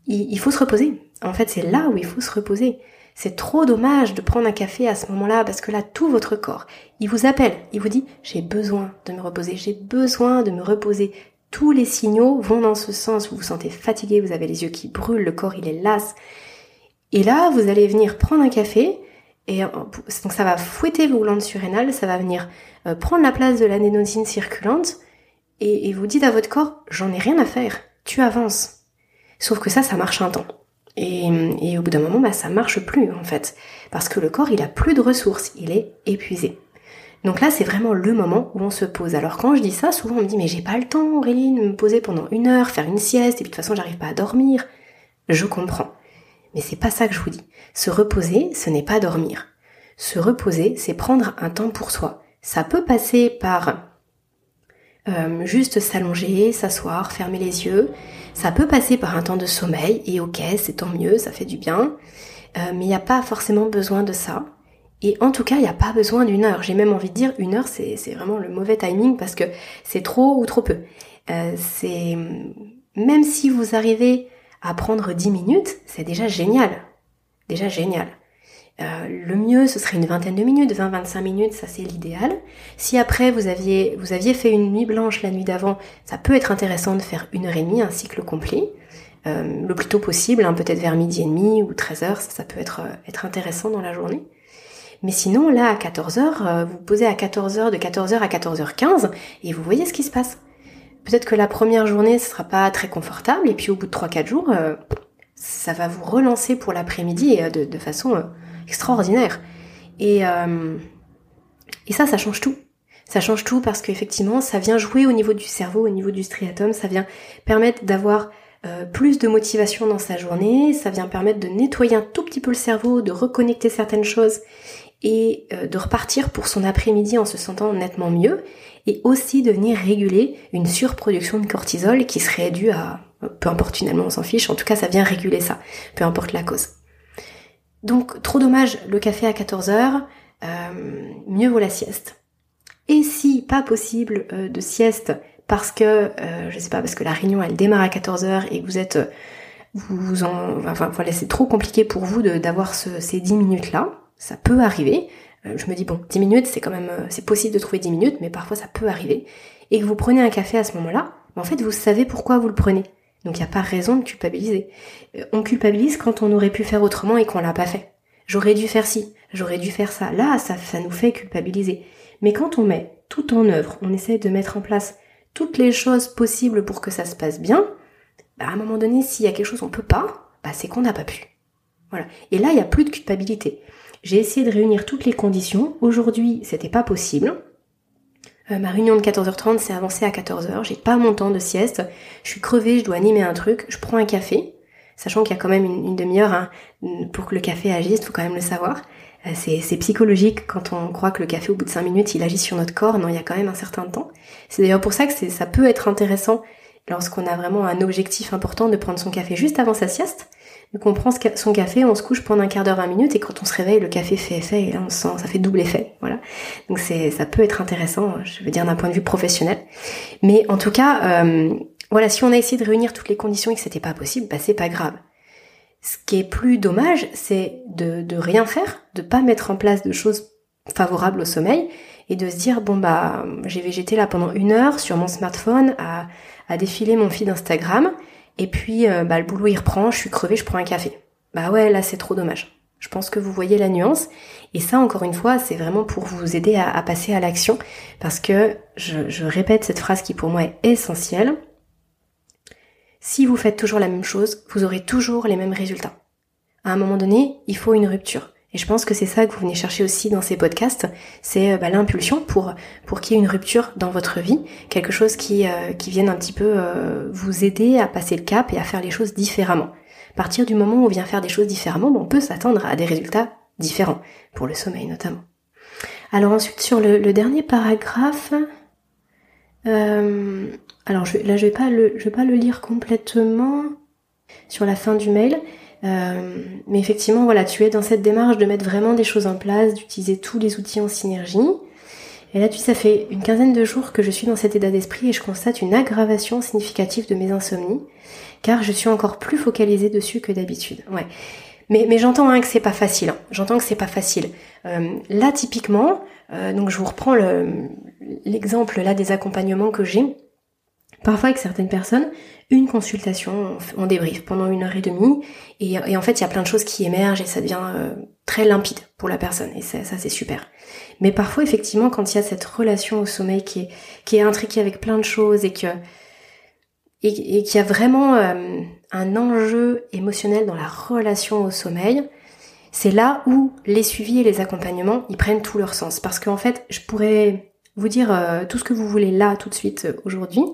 il, il faut se reposer. En fait, c'est là où il faut se reposer. C'est trop dommage de prendre un café à ce moment-là parce que là, tout votre corps, il vous appelle, il vous dit j'ai besoin de me reposer, j'ai besoin de me reposer. Tous les signaux vont dans ce sens. Vous vous sentez fatigué, vous avez les yeux qui brûlent, le corps il est las. Et là, vous allez venir prendre un café et donc ça va fouetter vos glandes surrénales, ça va venir euh, prendre la place de l'anénosine circulante et, et vous dites à votre corps j'en ai rien à faire, tu avances. Sauf que ça, ça marche un temps. Et, au bout d'un moment, bah, ça marche plus en fait, parce que le corps il a plus de ressources, il est épuisé. Donc là, c'est vraiment le moment où on se pose. Alors quand je dis ça, souvent on me dit mais j'ai pas le temps, Aurélie, de me poser pendant une heure, faire une sieste, et puis de toute façon j'arrive pas à dormir. Je comprends. Mais c'est pas ça que je vous dis. Se reposer, ce n'est pas dormir. Se reposer, c'est prendre un temps pour soi. Ça peut passer par euh, juste s'allonger, s'asseoir, fermer les yeux. Ça peut passer par un temps de sommeil et ok, c'est tant mieux, ça fait du bien. Euh, mais il n'y a pas forcément besoin de ça. Et en tout cas, il n'y a pas besoin d'une heure. J'ai même envie de dire une heure, c'est vraiment le mauvais timing parce que c'est trop ou trop peu. Euh, c'est même si vous arrivez à prendre 10 minutes, c'est déjà génial. Déjà génial. Euh, le mieux, ce serait une vingtaine de minutes, 20-25 minutes, ça c'est l'idéal. Si après vous aviez, vous aviez fait une nuit blanche la nuit d'avant, ça peut être intéressant de faire une heure et demie, un cycle complet. Euh, le plus tôt possible, hein, peut-être vers midi et demi ou 13 heures, ça, peut être, euh, être intéressant dans la journée. Mais sinon, là, à 14 heures, vous posez à 14 heures, de 14 heures à 14h15, et vous voyez ce qui se passe. Peut-être que la première journée, ce sera pas très confortable, et puis au bout de 3-4 jours, ça va vous relancer pour l'après-midi de, de façon extraordinaire. Et, euh, et ça, ça change tout. Ça change tout parce qu'effectivement, ça vient jouer au niveau du cerveau, au niveau du striatum, ça vient permettre d'avoir euh, plus de motivation dans sa journée, ça vient permettre de nettoyer un tout petit peu le cerveau, de reconnecter certaines choses et euh, de repartir pour son après-midi en se sentant nettement mieux et aussi de venir réguler une surproduction de cortisol qui serait due à, peu importe finalement on s'en fiche, en tout cas ça vient réguler ça, peu importe la cause. Donc trop dommage le café à 14h, euh, mieux vaut la sieste. Et si pas possible euh, de sieste parce que, euh, je sais pas, parce que la réunion elle démarre à 14h et que vous êtes, vous en, enfin voilà, c'est trop compliqué pour vous d'avoir ces 10 minutes là, ça peut arriver. Je me dis bon, 10 minutes c'est quand même, c'est possible de trouver 10 minutes, mais parfois ça peut arriver. Et que vous prenez un café à ce moment-là, en fait vous savez pourquoi vous le prenez. Donc il n'y a pas raison de culpabiliser. Euh, on culpabilise quand on aurait pu faire autrement et qu'on l'a pas fait. J'aurais dû faire ci, j'aurais dû faire ça. Là, ça, ça nous fait culpabiliser. Mais quand on met tout en œuvre, on essaie de mettre en place toutes les choses possibles pour que ça se passe bien, bah à un moment donné, s'il y a quelque chose qu'on peut pas, bah c'est qu'on n'a pas pu. Voilà. Et là, il n'y a plus de culpabilité. J'ai essayé de réunir toutes les conditions. Aujourd'hui, c'était pas possible. Euh, ma réunion de 14h30 s'est avancée à 14h, j'ai pas mon temps de sieste, je suis crevée, je dois animer un truc, je prends un café, sachant qu'il y a quand même une, demi-heure hein, pour que le café agisse, faut quand même le savoir. Euh, c'est psychologique quand on croit que le café au bout de 5 minutes il agit sur notre corps, non il y a quand même un certain temps. C'est d'ailleurs pour ça que ça peut être intéressant lorsqu'on a vraiment un objectif important de prendre son café juste avant sa sieste. Donc on prend son café, on se couche pendant un quart d'heure, 20 minutes, et quand on se réveille, le café fait effet, et là on sent, ça fait double effet, voilà. Donc c'est, ça peut être intéressant, je veux dire d'un point de vue professionnel. Mais en tout cas, euh, voilà, si on a essayé de réunir toutes les conditions et que c'était pas possible, bah c'est pas grave. Ce qui est plus dommage, c'est de, de rien faire, de pas mettre en place de choses favorables au sommeil, et de se dire bon bah j'ai végété là pendant une heure sur mon smartphone à, à défiler mon feed Instagram et puis euh, bah le boulot il reprend, je suis crevée, je prends un café. Bah ouais là c'est trop dommage. Je pense que vous voyez la nuance et ça encore une fois c'est vraiment pour vous aider à, passer à l'action parce que je, je répète cette phrase qui pour moi est essentielle. Si vous faites toujours la même chose, vous aurez toujours les mêmes résultats. À un moment donné, il faut une rupture. Et je pense que c'est ça que vous venez chercher aussi dans ces podcasts, c'est euh, bah, l'impulsion pour pour qu'il y ait une rupture dans votre vie, quelque chose qui euh, qui vienne un petit peu euh, vous aider à passer le cap et à faire les choses différemment. À partir du moment où on vient faire des choses différemment, on peut s'attendre à des résultats différents pour le sommeil notamment. Alors ensuite sur le, dernier paragraphe, alors là je vais pas le je vais pas le lire complètement sur la fin du mail. Euh, mais effectivement, voilà, tu es dans cette démarche de mettre vraiment des choses en place, d'utiliser tous les outils en synergie. Et là, tu ça fait une quinzaine de jours que je suis dans cet état d'esprit et je constate une aggravation significative de mes insomnies, car je suis encore plus focalisée dessus que d'habitude. Ouais. Mais, mais j'entends hein, que c'est pas facile. Hein. J'entends que c'est pas facile. Euh, là, typiquement, euh, donc je vous reprends l'exemple là des accompagnements que j'ai. Parfois avec certaines personnes, une consultation, on débrief pendant une heure et demie, et, en fait il y a plein de choses qui émergent et ça devient euh, très limpide pour la personne, et ça, c'est super. Mais parfois effectivement quand il y a cette relation au sommeil qui est, qui est intriquée avec plein de choses et que et, qu'il y a vraiment euh, un enjeu émotionnel dans la relation au sommeil, c'est là où les suivis et les accompagnements ils prennent tout leur sens. Parce qu'en fait, je pourrais vous dire euh, tout ce que vous voulez là tout de suite euh, aujourd'hui,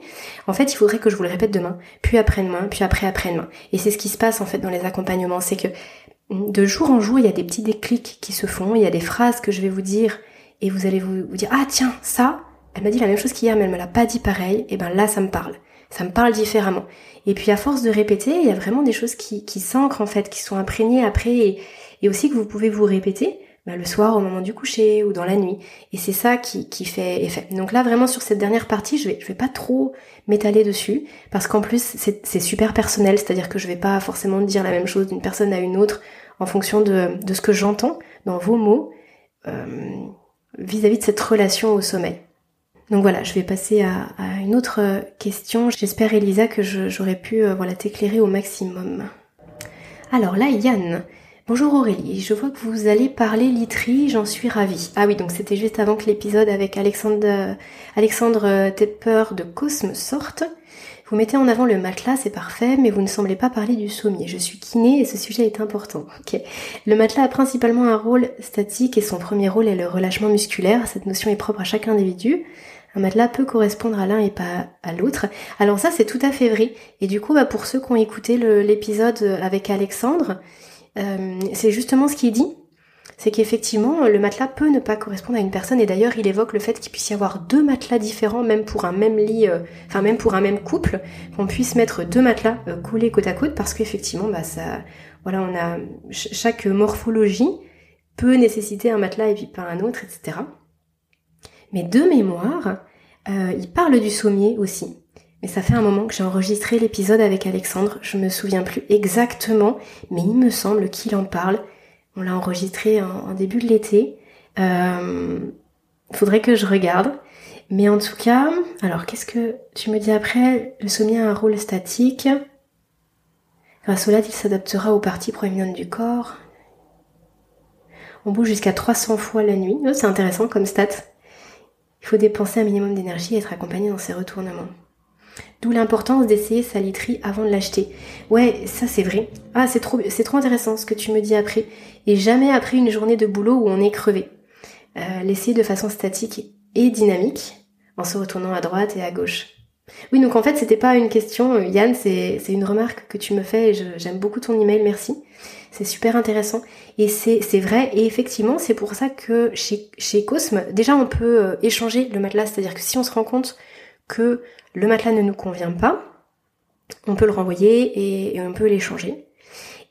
en fait il faudrait que je vous le répète demain, puis après-demain, puis après après-demain. Et c'est ce qui se passe en fait dans les accompagnements, c'est que mm, de jour en jour il y a des petits déclics qui se font, il y a des phrases que je vais vous dire et vous allez vous, dire ah tiens ça, elle m'a dit la même chose qu'hier mais elle me l'a pas dit pareil, et ben là ça me parle, ça me parle différemment. Et puis à force de répéter, il y a vraiment des choses qui, s'ancrent en fait, qui sont imprégnées après et aussi que vous pouvez vous répéter bah, le soir au moment du coucher ou dans la nuit. Et c'est ça qui, fait effet. Donc là vraiment sur cette dernière partie, je vais, je vais pas trop m'étaler dessus parce qu'en plus c'est super personnel, c'est-à-dire que je vais pas forcément dire la même chose d'une personne à une autre en fonction de, ce que j'entends dans vos mots euh, vis-à-vis de cette relation au sommeil. Donc voilà, je vais passer à, une autre question. J'espère Elisa que j'aurais pu euh, voilà t'éclairer au maximum. Alors là, Yann, Bonjour Aurélie, je vois que vous allez parler literie, j'en suis ravie. Ah oui, donc c'était juste avant que l'épisode avec Alexandre, Alexandre Tepper de Cosme sorte. Vous mettez en avant le matelas, c'est parfait, mais vous ne semblez pas parler du sommier. Je suis kiné et ce sujet est important. Le matelas a principalement un rôle statique et son premier rôle est le relâchement musculaire. Cette notion est propre à chaque individu. Un matelas peut correspondre à l'un et pas à l'autre. Alors ça, c'est tout à fait vrai. Et du coup, bah, pour ceux qui ont écouté l'épisode avec Alexandre, euh, c'est justement ce qui est dit, c'est qu'effectivement le matelas peut ne pas correspondre à une personne et d'ailleurs il évoque le fait qu'il puisse y avoir deux matelas différents même pour un même lit, euh, enfin même pour un même couple, qu'on puisse mettre deux matelas euh, coulés côte à côte parce qu'effectivement bah ça, voilà on a chaque morphologie peut nécessiter un matelas et puis pas un autre, etc. Mais de mémoire, il parle du sommier aussi. Mais ça fait un moment que j'ai enregistré l'épisode avec Alexandre, je me souviens plus exactement, mais il me semble qu'il en parle. On l'a enregistré en, début de l'été. Euh, faudrait que je regarde. Mais en tout cas, alors qu'est-ce que tu me dis après? Le sommier a un rôle statique. Grâce au il s'adaptera aux parties proéminentes du corps. On bouge jusqu'à 300 fois la nuit. Oh, c'est intéressant comme stat. Il faut dépenser un minimum d'énergie et être accompagné dans ses retournements. D'où l'importance d'essayer sa literie avant de l'acheter. Ouais, ça c'est vrai. Ah, c'est trop, c'est trop intéressant ce que tu me dis après. Et jamais après une journée de boulot où on est crevé. Euh, l'essayer de façon statique et dynamique, en se retournant à droite et à gauche. Oui, donc en fait, c'était pas une question, euh, Yann, c'est, c'est une remarque que tu me fais et j'aime beaucoup ton email, merci. C'est super intéressant. Et c'est, c'est vrai, et effectivement, c'est pour ça que chez, chez Cosme, déjà on peut euh, échanger le matelas, c'est-à-dire que si on se rend compte que le matelas ne nous convient pas, on peut le renvoyer et, on peut l'échanger.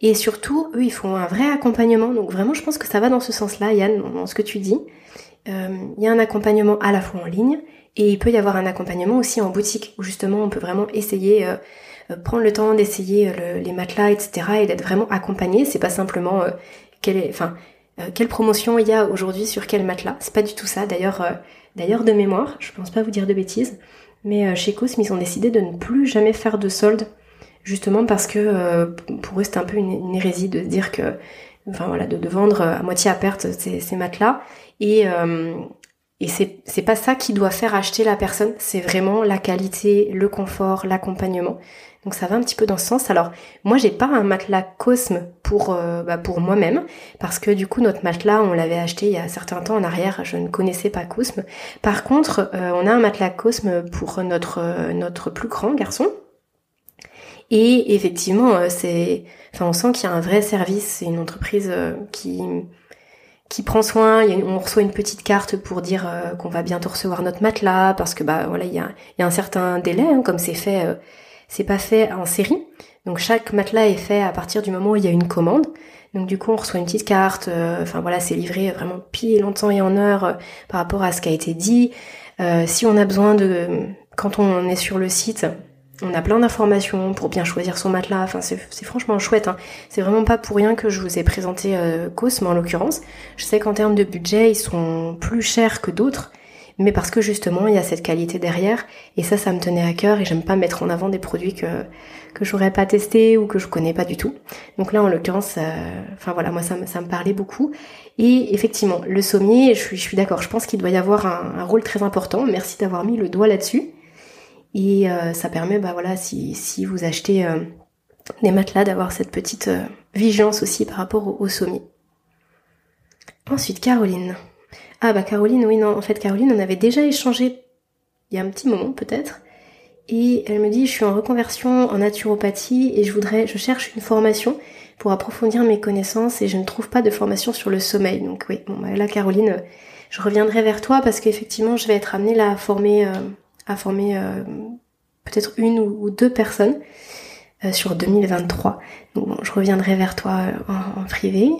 Et surtout, eux, ils font un vrai accompagnement. Donc vraiment, je pense que ça va dans ce sens-là, Yann, dans ce que tu dis. Euh, il y a un accompagnement à la fois en ligne et il peut y avoir un accompagnement aussi en boutique où justement on peut vraiment essayer, euh, euh, prendre le temps d'essayer les matelas, etc. et d'être vraiment accompagné. C'est pas simplement quelle promotion il y a aujourd'hui sur quel matelas. C'est pas du tout ça. D'ailleurs, de mémoire, je pense pas vous dire de bêtises, mais chez Cosme ils ont décidé de ne plus jamais faire de solde justement parce que pour eux c'était un peu une, hérésie de dire que enfin voilà de, vendre à moitié à perte ces, matelas. Et euh, et c'est pas ça qui doit faire acheter la personne, c'est vraiment la qualité, le confort, l'accompagnement. Donc ça va un petit peu dans ce sens. Alors moi j'ai pas un matelas Cosme pour euh, bah, pour moi-même parce que du coup notre matelas on l'avait acheté il y a un certain temps en arrière. Je ne connaissais pas Cosme. Par contre euh, on a un matelas Cosme pour notre notre plus grand garçon. Et effectivement c'est enfin on sent qu'il y a un vrai service. C'est une entreprise qui qui prend soin. on reçoit une petite carte pour dire euh, qu'on va bientôt recevoir notre matelas parce que bah voilà il y a, un certain délai hein, comme c'est fait, euh, c'est pas fait en série. Donc chaque matelas est fait à partir du moment où il y a une commande. Donc du coup on reçoit une petite carte. Euh, enfin voilà c'est livré vraiment pile en temps et en heure par rapport à ce qui a été dit. si on a besoin de quand on est sur le site on a plein d'informations pour bien choisir son matelas. Enfin, c'est franchement chouette. Hein. C'est vraiment pas pour rien que je vous ai présenté euh, Cosme en l'occurrence. Je sais qu'en termes de budget, ils sont plus chers que d'autres, mais parce que justement, il y a cette qualité derrière. Et ça, ça me tenait à cœur. Et j'aime pas mettre en avant des produits que que j'aurais pas testé ou que je connais pas du tout. Donc là, en l'occurrence, euh, enfin voilà, moi ça, ça me parlait beaucoup. Et effectivement, le sommier, je suis, je suis d'accord. Je pense qu'il doit y avoir un, rôle très important. Merci d'avoir mis le doigt là-dessus. Et euh, ça permet, bah voilà, si, si vous achetez euh, des matelas, d'avoir cette petite euh, vigilance aussi par rapport au, sommet. Ensuite, Caroline. Ah bah Caroline, oui, non, en fait Caroline, on avait déjà échangé il y a un petit moment peut-être. Et elle me dit, je suis en reconversion en naturopathie et je voudrais, je cherche une formation pour approfondir mes connaissances et je ne trouve pas de formation sur le sommeil. Donc oui, bon bah là Caroline, je reviendrai vers toi parce qu'effectivement je vais être amenée là à former à former euh, peut-être une ou, deux personnes euh, sur 2023. Donc bon, je reviendrai vers toi euh, en, privé.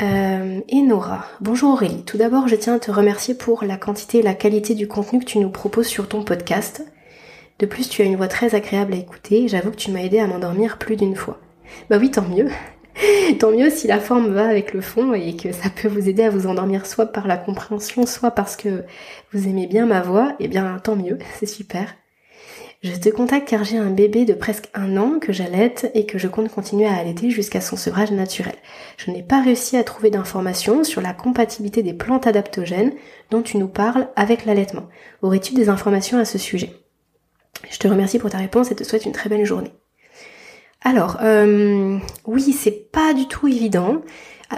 Et Nora. Bonjour Aurélie. Tout d'abord, je tiens à te remercier pour la quantité et la qualité du contenu que tu nous proposes sur ton podcast. De plus, tu as une voix très agréable à écouter. J'avoue que tu m'as aidé à m'endormir plus d'une fois. Bah oui, tant mieux. *laughs* Tant mieux si la forme va avec le fond et que ça peut vous aider à vous endormir soit par la compréhension, soit parce que vous aimez bien ma voix, eh bien tant mieux, c'est super. Je te contacte car j'ai un bébé de presque un an que j'allaite et que je compte continuer à allaiter jusqu'à son sevrage naturel. Je n'ai pas réussi à trouver d'informations sur la compatibilité des plantes adaptogènes dont tu nous parles avec l'allaitement. Aurais-tu des informations à ce sujet? Je te remercie pour ta réponse et te souhaite une très belle journée. Alors, euh, oui, c'est pas du tout évident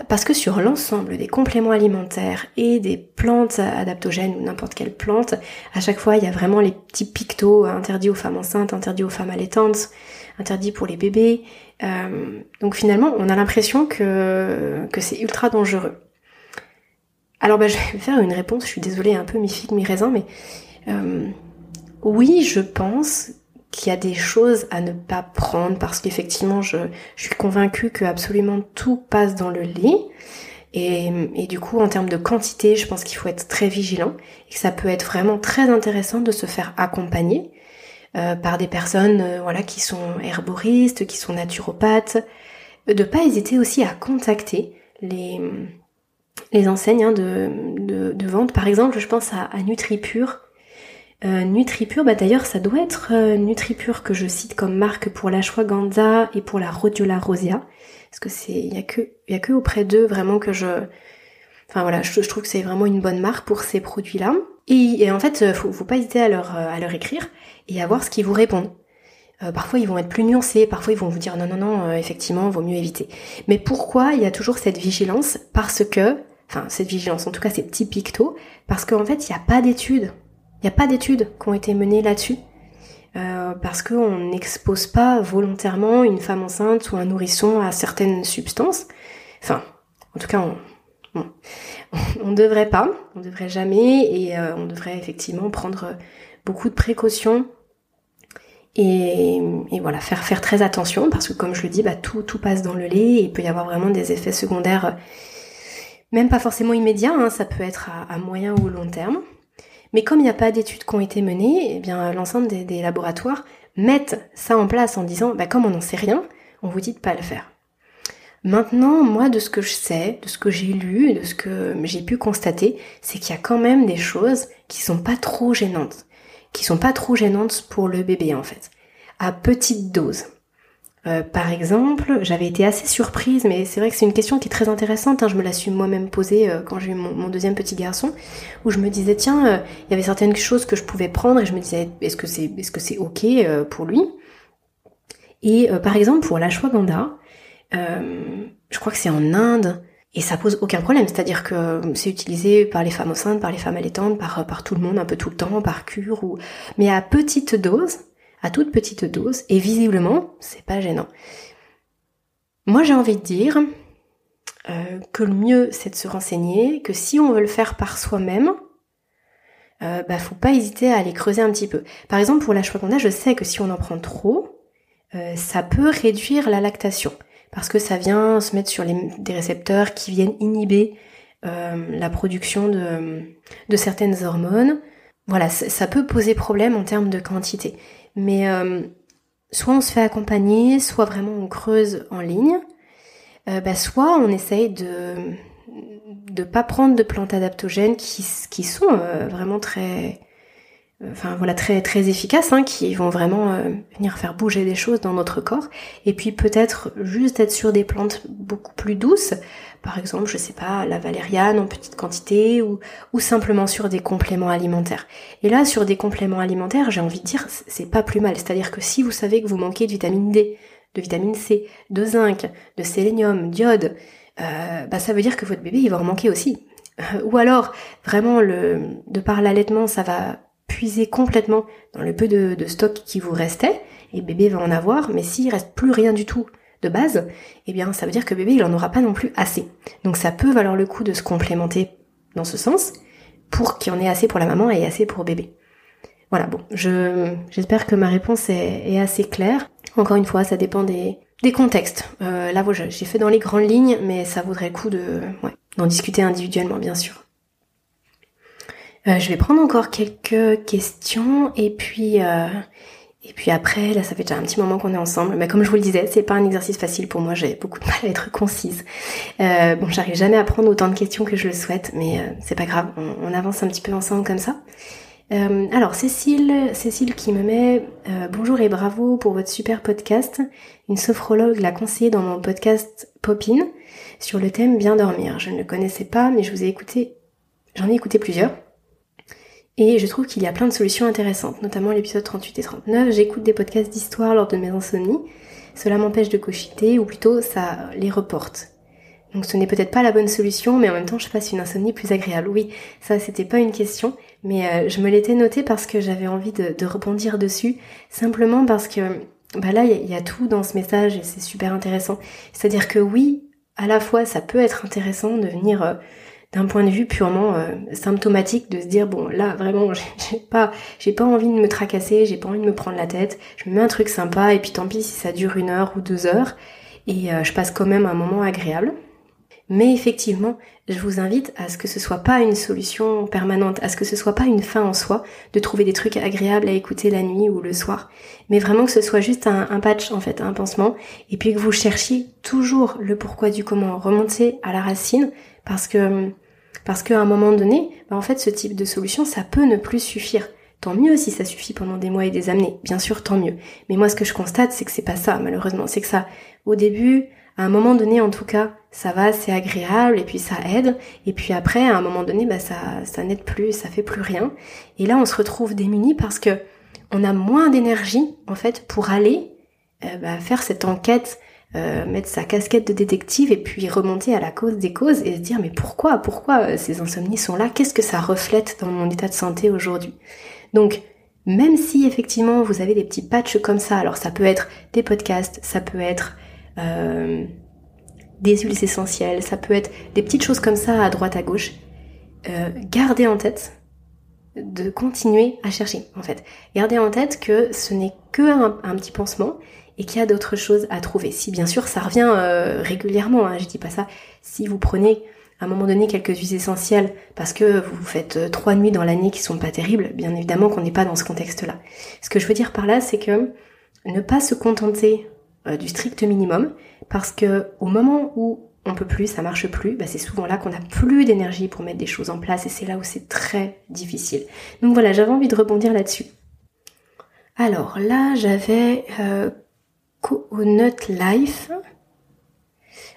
parce que sur l'ensemble des compléments alimentaires et des plantes adaptogènes ou n'importe quelle plante, à chaque fois il y a vraiment les petits pictos interdits aux femmes enceintes, interdits aux femmes allaitantes, interdits pour les bébés. Euh, donc finalement, on a l'impression que, que c'est ultra dangereux. Alors bah, je vais faire une réponse, je suis désolée, un peu mi-figue, mi-raisin, mais euh, oui, je pense qu'il y a des choses à ne pas prendre parce qu'effectivement je, je, suis convaincue que absolument tout passe dans le lit. Et, et du coup en termes de quantité je pense qu'il faut être très vigilant et que ça peut être vraiment très intéressant de se faire accompagner euh, par des personnes euh, voilà qui sont herboristes, qui sont naturopathes, de pas hésiter aussi à contacter les les enseignes hein, de, de, de, vente. Par exemple, je pense à, à NutriPure euh, NutriPure, bah d'ailleurs ça doit être euh, NutriPure que je cite comme marque pour la Ganza et pour la Rhodiola rosea. Parce que c'est, y a que, y a que auprès d'eux vraiment que je, enfin voilà, je, trouve que c'est vraiment une bonne marque pour ces produits-là. Et, en fait, faut, faut pas hésiter à leur, euh, à leur écrire et à voir ce qu'ils vous répondent. Euh, parfois ils vont être plus nuancés, parfois ils vont vous dire non non non, effectivement, vaut mieux éviter. Mais pourquoi il y a toujours cette vigilance? Parce que, enfin cette vigilance, en tout cas ces petits pictos, parce qu'en fait il n'y a pas d'études il n'y a pas d'études qui ont été menées là-dessus. Euh, parce qu'on n'expose pas volontairement une femme enceinte ou un nourrisson à certaines substances. Enfin, en tout cas, on, *laughs* on, devrait pas, on devrait jamais, et euh, on devrait effectivement prendre beaucoup de précautions Et, voilà, faire, très attention parce que comme je le dis, bah, tout, passe dans le lait et il peut y avoir vraiment des effets secondaires, même pas forcément immédiats, hein, ça peut être à, moyen ou long terme. Mais comme il n'y a pas d'études qui ont été menées, eh bien l'ensemble des, laboratoires mettent ça en place en disant, bah, comme on n'en sait rien, on vous dit de pas le faire. Maintenant, moi, de ce que je sais, de ce que j'ai lu, de ce que j'ai pu constater, c'est qu'il y a quand même des choses qui sont pas trop gênantes, qui sont pas trop gênantes pour le bébé en fait, à petite dose. Euh, par exemple, j'avais été assez surprise, mais c'est vrai que c'est une question qui est très intéressante. Hein, je me la suis moi-même posée euh, quand j'ai eu mon, deuxième petit garçon, où je me disais tiens, euh, il y avait certaines choses que je pouvais prendre et je me disais est-ce que c'est est-ce que c'est ok pour lui? Et par exemple pour l'ashwagandha, euh, je crois que c'est en Inde, et ça pose aucun problème, c'est-à-dire que c'est utilisé par les femmes enceintes, par les femmes allaitantes, par, par tout le monde un peu tout le temps, par cure, ou... mais à petite dose, à toute petite dose, et visiblement, c'est pas gênant. Moi j'ai envie de dire euh, que le mieux c'est de se renseigner, que si on veut le faire par soi-même, euh, bah faut pas hésiter à aller creuser un petit peu. Par exemple pour la l'ashwagandha, je sais que si on en prend trop, euh, ça peut réduire la lactation parce que ça vient se mettre sur des récepteurs qui viennent inhiber euh, la production de, certaines hormones. Voilà, ça peut poser problème en termes de quantité. Mais euh, soit on se fait accompagner, soit vraiment on creuse en ligne, euh, bah, soit on essaye de ne pas prendre de plantes adaptogènes qui, qui sont vraiment très enfin voilà très très efficaces hein, qui vont vraiment euh, venir faire bouger des choses dans notre corps. Et puis peut-être juste être sur des plantes beaucoup plus douces. Par exemple je sais pas la valériane en petite quantité ou ou simplement sur des compléments alimentaires. Et là sur des compléments alimentaires j'ai envie de dire c'est pas plus mal. C'est-à-dire que si vous savez que vous manquez de vitamine D de vitamine C de zinc de sélénium d'iode euh, bah ça veut dire que votre bébé il va en manquer aussi. *laughs* Ou alors vraiment le de par l'allaitement ça va puiser complètement dans le peu de, stock qui vous restait, et bébé va en avoir, mais s'il reste plus rien du tout de base, eh bien ça veut dire que bébé il en aura pas non plus assez. Donc ça peut valoir le coup de se complémenter dans ce sens, pour qu'il y en ait assez pour la maman et assez pour bébé. Voilà, bon, je j'espère que ma réponse est, assez claire. Encore une fois, ça dépend des, contextes. Euh, là, j'ai fait dans les grandes lignes, mais ça vaudrait le coup de ouais, d'en discuter individuellement, bien sûr. Euh, je vais prendre encore quelques questions et puis euh, et puis après là ça fait déjà un petit moment qu'on est ensemble. Mais comme je vous le disais, c'est pas un exercice facile pour moi. J'ai beaucoup de *laughs* mal à être concise. Euh, bon, j'arrive jamais à prendre autant de questions que je le souhaite, mais euh, c'est pas grave. On, avance un petit peu ensemble comme ça. alors Cécile, Cécile qui me met bonjour et bravo pour votre super podcast. Une sophrologue l'a conseillé dans mon podcast Popin sur le thème bien dormir. Je ne le connaissais pas, mais je vous ai écouté, j'en ai écouté plusieurs. Et je trouve qu'il y a plein de solutions intéressantes, notamment l'épisode 38 et 39. J'écoute des podcasts d'histoire lors de mes insomnies. Cela m'empêche de cogiter, ou plutôt ça les reporte. Donc ce n'est peut-être pas la bonne solution, mais en même temps je passe une insomnie plus agréable. Oui, ça c'était pas une question, mais euh, je me l'étais noté parce que j'avais envie de, rebondir dessus, simplement parce que bah là il y, a tout dans ce message et c'est super intéressant. C'est-à-dire que oui, à la fois ça peut être intéressant de venir euh, d'un point de vue purement euh, symptomatique de se dire bon là vraiment *laughs* j'ai pas j'ai pas envie de me tracasser, j'ai pas envie de me prendre la tête, je me mets un truc sympa et puis tant pis si ça dure une heure ou deux heures et euh, je passe quand même un moment agréable. Mais effectivement, je vous invite à ce que ce soit pas une solution permanente, à ce que ce soit pas une fin en soi de trouver des trucs agréables à écouter la nuit ou le soir, mais vraiment que ce soit juste un, patch en fait, un pansement, et puis que vous cherchiez toujours le pourquoi du comment, remonter à la racine, parce que parce qu'à un moment donné, bah en fait, ce type de solution, ça peut ne plus suffire. Tant mieux si ça suffit pendant des mois et des années, bien sûr, tant mieux. Mais moi, ce que je constate, c'est que c'est pas ça, malheureusement. C'est que ça, au début, à un moment donné, en tout cas, ça va, c'est agréable, et puis ça aide. Et puis après, à un moment donné, bah ça, ça n'aide plus, ça fait plus rien. Et là, on se retrouve démunis parce que on a moins d'énergie, en fait, pour aller euh, bah, faire cette enquête euh, mettre sa casquette de détective et puis remonter à la cause des causes et se dire mais pourquoi, pourquoi euh, ces insomnies sont là? Qu'est-ce que ça reflète dans mon état de santé aujourd'hui? Donc, même si effectivement vous avez des petits patchs comme ça, alors ça peut être des podcasts, ça peut être euh, des huiles essentielles, ça peut être des petites choses comme ça à droite à gauche, gardez en tête de continuer à chercher en fait. Gardez en tête que ce n'est que un, petit pansement et qu'il y a d'autres choses à trouver. Si bien sûr ça revient euh, régulièrement, hein, je dis pas ça. Si vous prenez à un moment donné quelques huiles essentielles parce que vous faites euh, trois nuits dans l'année qui sont pas terribles, bien évidemment qu'on n'est pas dans ce contexte-là. Ce que je veux dire par là, c'est que ne pas se contenter euh, du strict minimum parce que au moment où on peut plus, ça marche plus, bah c'est souvent là qu'on a plus d'énergie pour mettre des choses en place et c'est là où c'est très difficile. Donc voilà, j'avais envie de rebondir là-dessus. Alors là, j'avais euh, Nut Life.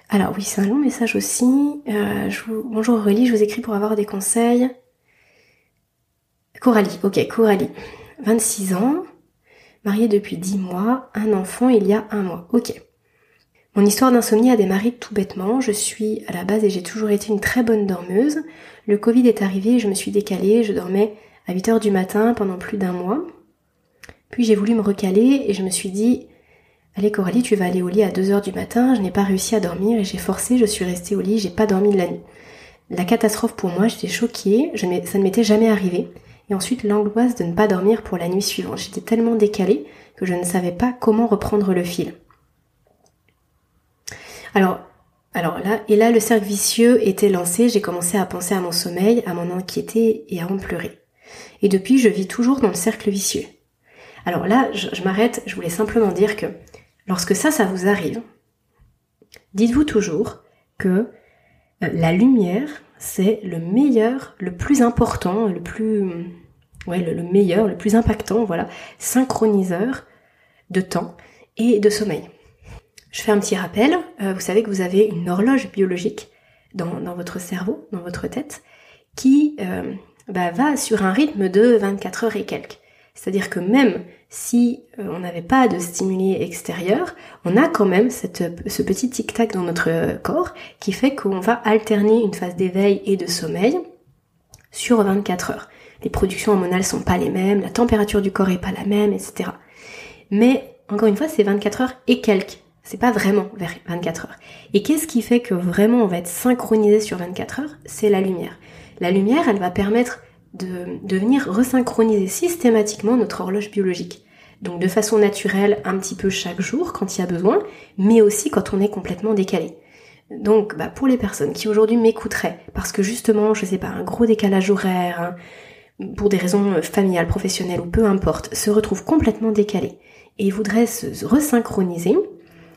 Alors oui, c'est un long message aussi. Euh. Bonjour Aurélie, je vous écris pour avoir des conseils. Coralie, ok, Coralie. 26 ans, mariée depuis 10 mois, un enfant il y a un mois. Ok. Mon histoire d'insomnie a démarré tout bêtement. Je suis à la base et j'ai toujours été une très bonne dormeuse. Le Covid est arrivé je me suis décalée. Je dormais à 8 heures du matin pendant plus d'un mois. Puis j'ai voulu me recaler et je me suis dit, allez Coralie, tu vas aller au lit à 2 heures du matin. Je n'ai pas réussi à dormir et j'ai forcé, je suis restée au lit, j'ai pas dormi de la nuit. La catastrophe pour moi, j'étais choquée, ça ne m'était jamais arrivé. Et ensuite l'angoisse de ne pas dormir pour la nuit suivante. J'étais tellement décalée que je ne savais pas comment reprendre le fil. Alors, alors là, et là, le cercle vicieux était lancé, j'ai commencé à penser à mon sommeil, à m'en inquiéter et à en pleurer. Et depuis, je vis toujours dans le cercle vicieux. Alors là, je, m'arrête, je voulais simplement dire que lorsque ça, ça vous arrive, dites-vous toujours que euh, la lumière, c'est le meilleur, le plus important, le plus, ouais, le meilleur, le plus impactant, voilà, synchroniseur de temps et de sommeil. Je fais un petit rappel. Euh, vous savez que vous avez une horloge biologique dans, votre cerveau, dans votre tête, qui euh, bah, va sur un rythme de 24 heures et quelques. C'est-à-dire que même si euh, on n'avait pas de stimuli extérieur, on a quand même ce petit tic-tac dans notre corps qui fait qu'on va alterner une phase d'éveil et de sommeil sur 24 heures. Les productions hormonales sont pas les mêmes, la température du corps est pas la même, etc. Mais encore une fois, c'est 24 heures et quelques. C'est pas vraiment vers 24 heures. Et qu'est-ce qui fait que vraiment on va être synchronisé sur 24 heures? C'est la lumière. La lumière, elle va permettre de, de venir resynchroniser systématiquement notre horloge biologique. Donc de façon naturelle, un petit peu chaque jour quand il y a besoin, mais aussi quand on est complètement décalé. Donc bah, pour les personnes qui aujourd'hui m'écouteraient, parce que justement, je sais pas, un gros décalage horaire, hein, pour des raisons familiales, professionnelles ou peu importe, se retrouvent complètement décalés et voudraient se resynchroniser,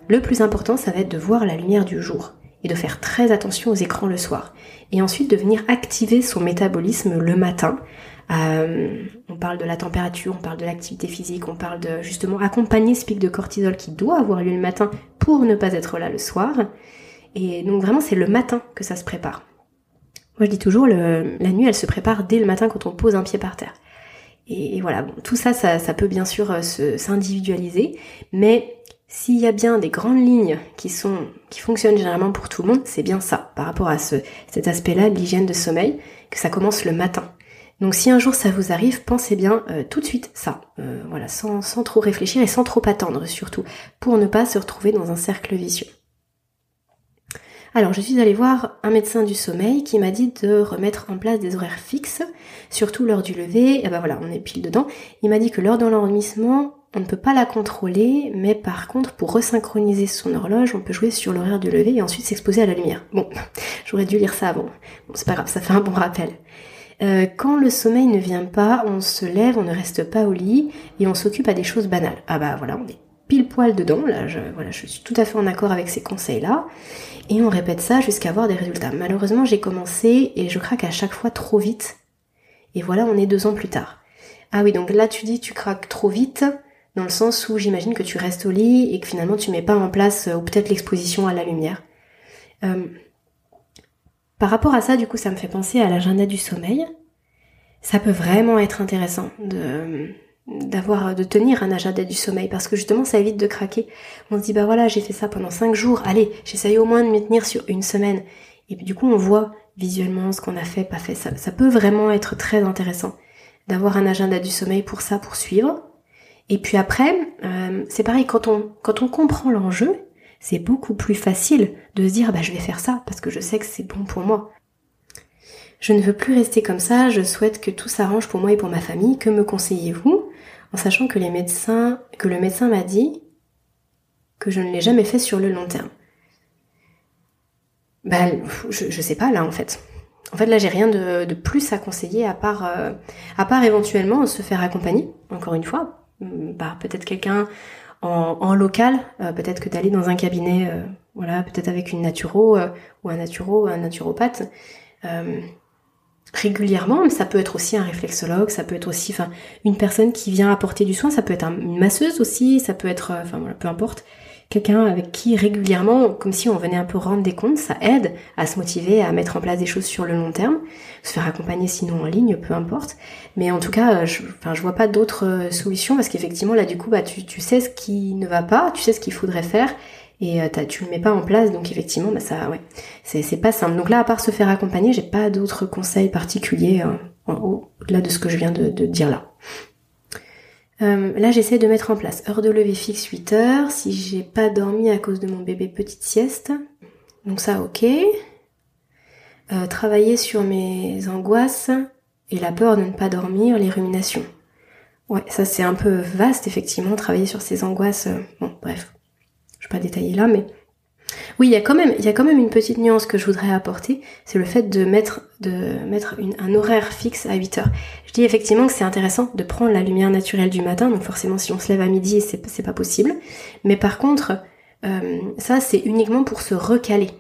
le plus important, ça va être de voir la lumière du jour et de faire très attention aux écrans le soir. Et ensuite de venir activer son métabolisme le matin. Euh, on parle de la température, on parle de l'activité physique, on parle de justement accompagner ce pic de cortisol qui doit avoir lieu le matin pour ne pas être là le soir. Et donc vraiment c'est le matin que ça se prépare. Moi je dis toujours, la nuit elle se prépare dès le matin quand on pose un pied par terre. Et, voilà, tout ça, ça, ça peut bien sûr euh, s'individualiser, mais s'il y a bien des grandes lignes qui sont qui fonctionnent généralement pour tout le monde, c'est bien ça, par rapport à ce, cet aspect-là de l'hygiène de sommeil, que ça commence le matin. Donc si un jour ça vous arrive, pensez bien euh, tout de suite ça, euh, voilà, sans, sans trop réfléchir et sans trop attendre surtout, pour ne pas se retrouver dans un cercle vicieux. Alors je suis allée voir un médecin du sommeil qui m'a dit de remettre en place des horaires fixes, surtout l'heure du lever, et ben voilà, on est pile dedans. Il m'a dit que l'heure de l'endormissement, on ne peut pas la contrôler, mais par contre, pour resynchroniser son horloge, on peut jouer sur l'horaire du lever et ensuite s'exposer à la lumière. Bon, *laughs* j'aurais dû lire ça avant. Bon, c'est pas grave, ça fait un bon rappel. Euh, quand le sommeil ne vient pas, on se lève, on ne reste pas au lit et on s'occupe à des choses banales. Ah bah voilà, on est pile poil dedans. Là, je, voilà, je suis tout à fait en accord avec ces conseils-là. Et on répète ça jusqu'à avoir des résultats. Malheureusement, j'ai commencé et je craque à chaque fois trop vite. Et voilà, on est deux ans plus tard. Ah oui, donc là tu dis tu craques trop vite dans le sens où j'imagine que tu restes au lit et que finalement tu mets pas en place euh, ou peut-être l'exposition à la lumière. Euh, par rapport à ça, du coup, ça me fait penser à l'agenda du sommeil. Ça peut vraiment être intéressant de d'avoir de tenir un agenda du sommeil parce que justement ça évite de craquer. On se dit bah voilà j'ai fait ça pendant cinq jours, allez j'essaye au moins de m'y tenir sur une semaine et puis du coup on voit visuellement ce qu'on a fait, pas fait. Ça, ça peut vraiment être très intéressant d'avoir un agenda du sommeil pour ça, pour suivre. Et puis après, euh, c'est pareil, quand on, quand on comprend l'enjeu, c'est beaucoup plus facile de se dire bah je vais faire ça parce que je sais que c'est bon pour moi. Je ne veux plus rester comme ça, je souhaite que tout s'arrange pour moi et pour ma famille. Que me conseillez-vous? En sachant que les médecins, que le médecin m'a dit que je ne l'ai jamais fait sur le long terme. Ben, je, je sais pas là en fait. En fait là j'ai rien de, plus à conseiller à part euh, à part éventuellement se faire accompagner encore une fois par peut-être quelqu'un en, local, euh, peut-être que d'aller dans un cabinet, euh, voilà, peut-être avec une naturo ou un naturo, un naturopathe régulièrement, mais ça peut être aussi un réflexologue, ça peut être aussi, une personne qui vient apporter du soin, ça peut être une masseuse aussi, ça peut être, enfin voilà, peu importe, quelqu'un avec qui régulièrement, comme si on venait un peu rendre des comptes, ça aide à se motiver, à mettre en place des choses sur le long terme, se faire accompagner sinon en ligne, peu importe. Mais en tout cas, je, enfin, je vois pas d'autres euh, solutions parce qu'effectivement là du coup, bah tu, tu sais ce qui ne va pas, tu sais ce qu'il faudrait faire et euh, tu le mets pas en place. Donc effectivement bah ça ouais c'est c'est pas simple. Donc là à part se faire accompagner j'ai pas d'autres conseils particuliers hein, en haut là de ce que je viens de dire là euh, là, j'essaie de mettre en place heure de lever fixe 8 heures. Si j'ai pas dormi à cause de mon bébé, petite sieste. Donc ça, ok. Euh, travailler sur mes angoisses et la peur de ne pas dormir, les ruminations. Ouais, ça c'est un peu vaste, effectivement, travailler sur ces angoisses. Euh, bon, bref. Je vais pas détailler là, mais oui, il y a quand même, il y a quand même une petite nuance que je voudrais apporter, c'est le fait de mettre, de mettre un horaire fixe à 8 heures. Je dis effectivement que c'est intéressant de prendre la lumière naturelle du matin, donc forcément si on se lève à midi, c'est pas possible. Mais par contre, euh, ça c'est uniquement pour se recaler.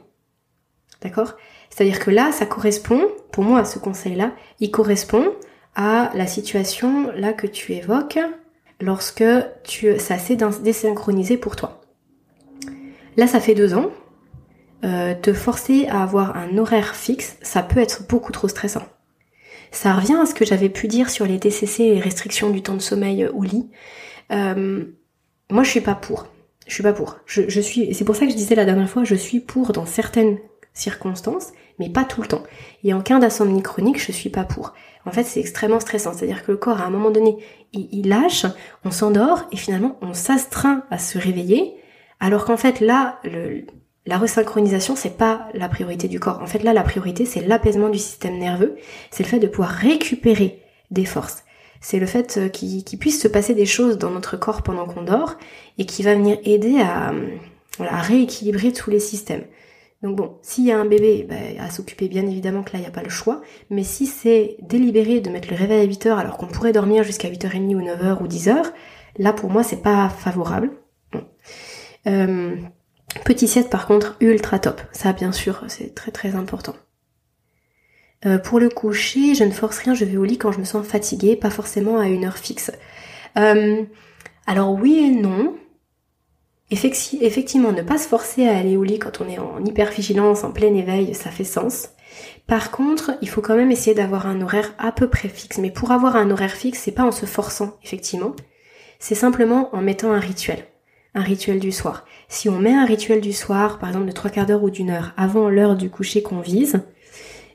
D'accord? C'est-à-dire que là, ça correspond, pour moi, ce conseil-là, il correspond à la situation là que tu évoques lorsque tu, ça s'est désynchronisé pour toi. Là, ça fait deux ans. Euh, te forcer à avoir un horaire fixe, ça peut être beaucoup trop stressant. Ça revient à ce que j'avais pu dire sur les TCC et restrictions du temps de sommeil au lit. Euh, moi, je suis pas pour. Je suis pas pour. Je, suis. C'est pour ça que je disais la dernière fois, je suis pour dans certaines circonstances, mais pas tout le temps. Et en cas d'insomnie chronique, je suis pas pour. En fait, c'est extrêmement stressant. C'est-à-dire que le corps, à un moment donné, il lâche, on s'endort et finalement, on s'astreint à se réveiller alors qu'en fait là, le, la resynchronisation, c'est pas la priorité du corps. En fait là, la priorité, c'est l'apaisement du système nerveux, c'est le fait de pouvoir récupérer des forces. C'est le fait euh, qu'il puisse se passer des choses dans notre corps pendant qu'on dort et qui va venir aider à, rééquilibrer tous les systèmes. Donc bon, s'il y a un bébé, bah, à s'occuper bien évidemment que là il n'y a pas le choix, mais si c'est délibéré de mettre le réveil à 8h alors qu'on pourrait dormir jusqu'à 8h30 ou 9h ou 10h, là pour moi c'est pas favorable. Euh, petit sieste par contre, ultra top. Ça bien sûr, c'est très très important. Euh, pour le coucher, je ne force rien, je vais au lit quand je me sens fatiguée, pas forcément à une heure fixe. Euh, alors oui et non. Effectivement, ne pas se forcer à aller au lit quand on est en hypervigilance, en plein éveil, ça fait sens. Par contre, il faut quand même essayer d'avoir un horaire à peu près fixe. Mais pour avoir un horaire fixe, c'est pas en se forçant, effectivement. C'est simplement en mettant un rituel un rituel du soir. Si on met un rituel du soir, par exemple de trois quarts d'heure ou d'une heure avant l'heure du coucher qu'on vise,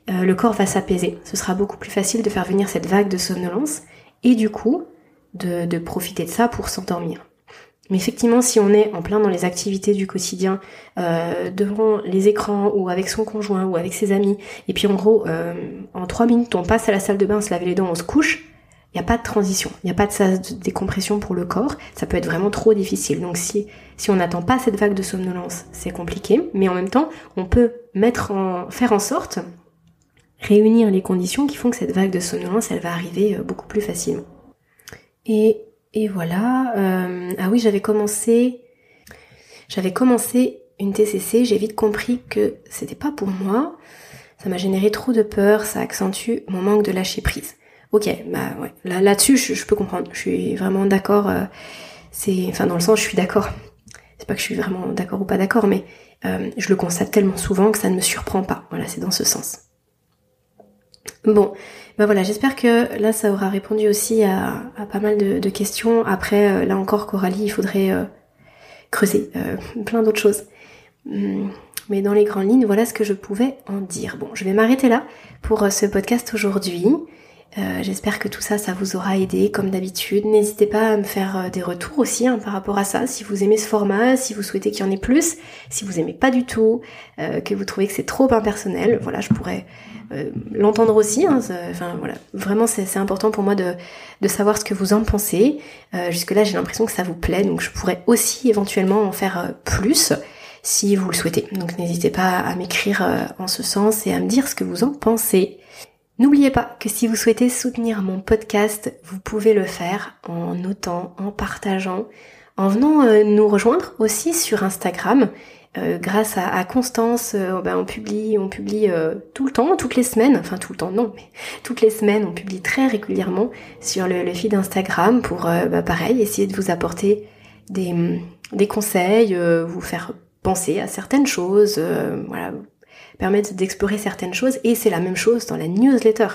euh, le corps va s'apaiser. Ce sera beaucoup plus facile de faire venir cette vague de somnolence et du coup de, profiter de ça pour s'endormir. Mais effectivement, si on est en plein dans les activités du quotidien, euh, devant les écrans ou avec son conjoint ou avec ses amis, et puis en gros, euh, en trois minutes, on passe à la salle de bain, on se lave les dents, on se couche, il n'y a pas de transition, il n'y a pas de décompression pour le corps, ça peut être vraiment trop difficile. Donc si, si on n'attend pas cette vague de somnolence, c'est compliqué, mais en même temps, on peut mettre en, faire en sorte, réunir les conditions qui font que cette vague de somnolence, elle va arriver euh, beaucoup plus facilement. Et, et voilà, euh, ah oui, j'avais commencé, j'avais commencé une TCC, j'ai vite compris que c'était pas pour moi, ça m'a généré trop de peur, ça accentue mon manque de lâcher prise. Ok, bah ouais. Là, là-dessus, je, peux comprendre. Je suis vraiment d'accord. Euh, c'est, enfin, dans le sens, je suis d'accord. C'est pas que je suis vraiment d'accord ou pas d'accord, mais euh, je le constate tellement souvent que ça ne me surprend pas. Voilà, c'est dans ce sens. Bon, bah voilà, j'espère que là, ça aura répondu aussi à, pas mal de, questions. Après, euh, là encore, Coralie, il faudrait creuser plein d'autres choses. Hum, mais dans les grandes lignes, voilà ce que je pouvais en dire. Bon, je vais m'arrêter là pour ce podcast aujourd'hui. Euh, j'espère que tout ça, ça vous aura aidé comme d'habitude. N'hésitez pas à me faire euh, des retours aussi hein, par rapport à ça. Si vous aimez ce format, si vous souhaitez qu'il y en ait plus, si vous aimez pas du tout, euh, que vous trouvez que c'est trop impersonnel, voilà, je pourrais l'entendre aussi. Hein, enfin voilà, vraiment c'est important pour moi de, de, savoir ce que vous en pensez. Jusque là j'ai l'impression que ça vous plaît, donc je pourrais aussi éventuellement en faire plus si vous le souhaitez. Donc n'hésitez pas à m'écrire en ce sens et à me dire ce que vous en pensez. N'oubliez pas que si vous souhaitez soutenir mon podcast, vous pouvez le faire en notant, en partageant, en venant euh, nous rejoindre aussi sur Instagram. Euh, grâce à, Constance, euh, ben, on publie, on publie tout le temps, toutes les semaines, enfin tout le temps non, mais *laughs* toutes les semaines, on publie très régulièrement sur le, le feed Instagram pour, bah, pareil, essayer de vous apporter des, des conseils, vous faire penser à certaines choses, voilà, permettre d'explorer certaines choses et c'est la même chose dans la newsletter.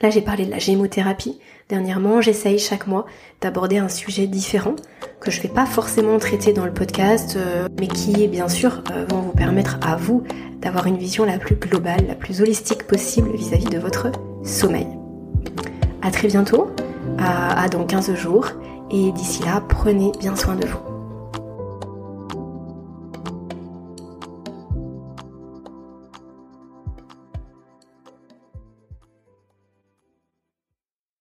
Là j'ai parlé de la gémothérapie. Dernièrement j'essaye chaque mois d'aborder un sujet différent que je vais pas forcément traiter dans le podcast euh, mais qui bien sûr euh, vont vous permettre à vous d'avoir une vision la plus globale, la plus holistique possible vis-à-vis de votre sommeil. À très bientôt, à, à dans 15 jours et d'ici là prenez bien soin de vous.